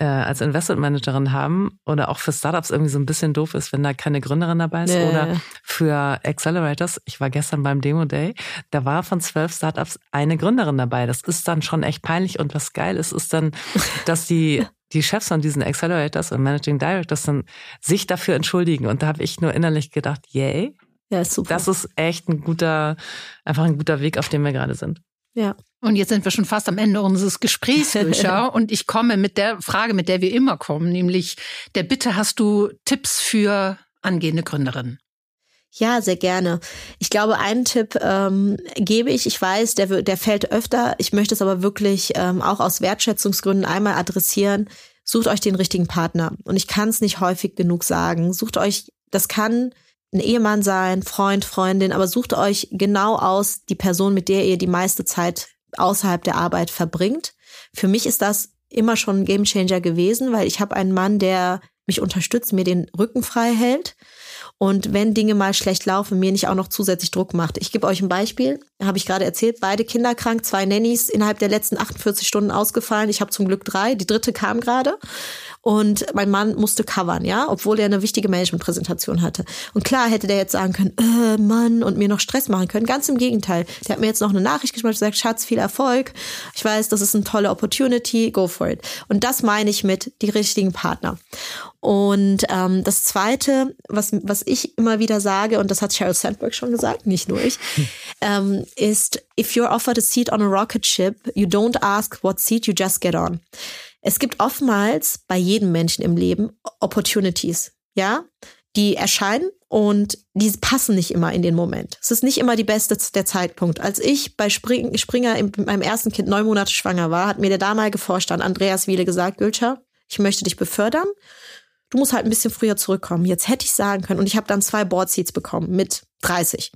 S1: äh, als Investment Managerin haben oder auch für Startups irgendwie so ein bisschen doof ist, wenn da keine Gründerin dabei ist. Nee. Oder für Accelerators, ich war gestern beim Demo Day, da war von zwölf Startups eine Gründerin dabei. Das ist dann schon echt peinlich und was geil ist, ist dann, [laughs] dass die die Chefs von diesen Accelerators und Managing Directors dann sich dafür entschuldigen. Und da habe ich nur innerlich gedacht, yay.
S2: Ja, super.
S1: Das ist echt ein guter, einfach ein guter Weg, auf dem wir gerade sind.
S2: Ja.
S3: Und jetzt sind wir schon fast am Ende unseres Gesprächs, Grisha. [laughs] und ich komme mit der Frage, mit der wir immer kommen, nämlich der Bitte, hast du Tipps für angehende Gründerinnen?
S2: Ja, sehr gerne. Ich glaube, einen Tipp ähm, gebe ich. Ich weiß, der, der fällt öfter. Ich möchte es aber wirklich ähm, auch aus Wertschätzungsgründen einmal adressieren. Sucht euch den richtigen Partner. Und ich kann es nicht häufig genug sagen. Sucht euch, das kann ein Ehemann sein, Freund, Freundin, aber sucht euch genau aus die Person, mit der ihr die meiste Zeit außerhalb der Arbeit verbringt. Für mich ist das immer schon ein Gamechanger gewesen, weil ich habe einen Mann, der mich unterstützt, mir den Rücken frei hält und wenn Dinge mal schlecht laufen, mir nicht auch noch zusätzlich Druck macht. Ich gebe euch ein Beispiel, habe ich gerade erzählt, beide Kinder krank, zwei Nannies innerhalb der letzten 48 Stunden ausgefallen. Ich habe zum Glück drei, die dritte kam gerade und mein Mann musste covern, ja, obwohl er eine wichtige Management-Präsentation hatte. Und klar hätte der jetzt sagen können, äh, Mann, und mir noch Stress machen können. Ganz im Gegenteil. Der hat mir jetzt noch eine Nachricht geschrieben und gesagt, Schatz, viel Erfolg. Ich weiß, das ist eine tolle Opportunity, go for it. Und das meine ich mit die richtigen Partner. Und ähm, das Zweite, was, was ich immer wieder sage, und das hat Sheryl Sandberg schon gesagt, nicht nur ich, [laughs] ähm, ist, if you're offered a seat on a rocket ship, you don't ask what seat, you just get on. Es gibt oftmals bei jedem Menschen im Leben Opportunities, ja, die erscheinen und die passen nicht immer in den Moment. Es ist nicht immer die beste der Zeitpunkt. Als ich bei Spring, Springer in meinem ersten Kind neun Monate schwanger war, hat mir der damalige Vorstand Andreas Wiele gesagt, Gülscher, ich möchte dich befördern du musst halt ein bisschen früher zurückkommen. Jetzt hätte ich sagen können, und ich habe dann zwei Board Seats bekommen mit 30.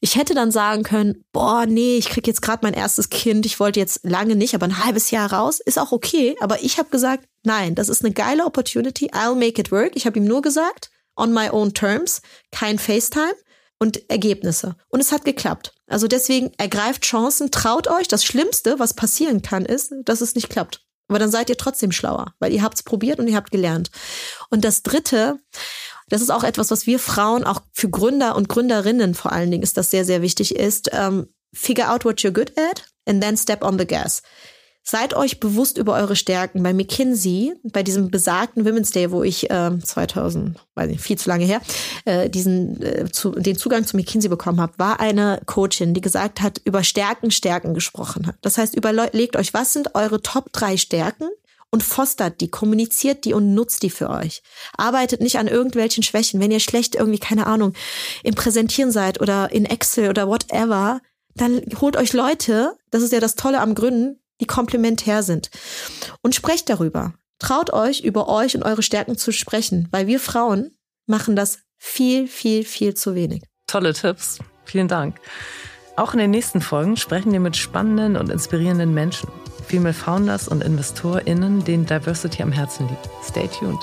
S2: Ich hätte dann sagen können, boah, nee, ich krieg jetzt gerade mein erstes Kind, ich wollte jetzt lange nicht, aber ein halbes Jahr raus, ist auch okay. Aber ich habe gesagt, nein, das ist eine geile Opportunity, I'll make it work. Ich habe ihm nur gesagt, on my own terms, kein FaceTime und Ergebnisse. Und es hat geklappt. Also deswegen ergreift Chancen, traut euch. Das Schlimmste, was passieren kann, ist, dass es nicht klappt. Aber dann seid ihr trotzdem schlauer, weil ihr habt's probiert und ihr habt gelernt. Und das Dritte, das ist auch etwas, was wir Frauen, auch für Gründer und Gründerinnen vor allen Dingen ist das sehr, sehr wichtig, ist, ähm, figure out what you're good at and then step on the gas. Seid euch bewusst über eure Stärken. Bei McKinsey, bei diesem besagten Women's Day, wo ich äh, 2000, weiß nicht, viel zu lange her, äh, diesen äh, zu, den Zugang zu McKinsey bekommen habe, war eine Coachin, die gesagt hat, über Stärken, Stärken gesprochen hat. Das heißt, überlegt euch, was sind eure Top drei Stärken? und fostert die, kommuniziert die und nutzt die für euch. Arbeitet nicht an irgendwelchen Schwächen. Wenn ihr schlecht irgendwie, keine Ahnung, im Präsentieren seid oder in Excel oder whatever, dann holt euch Leute, das ist ja das Tolle am Gründen, die komplementär sind. Und sprecht darüber. Traut euch, über euch und eure Stärken zu sprechen, weil wir Frauen machen das viel, viel, viel zu wenig.
S1: Tolle Tipps. Vielen Dank. Auch in den nächsten Folgen sprechen wir mit spannenden und inspirierenden Menschen, Female Founders und InvestorInnen, denen Diversity am Herzen liegt. Stay tuned.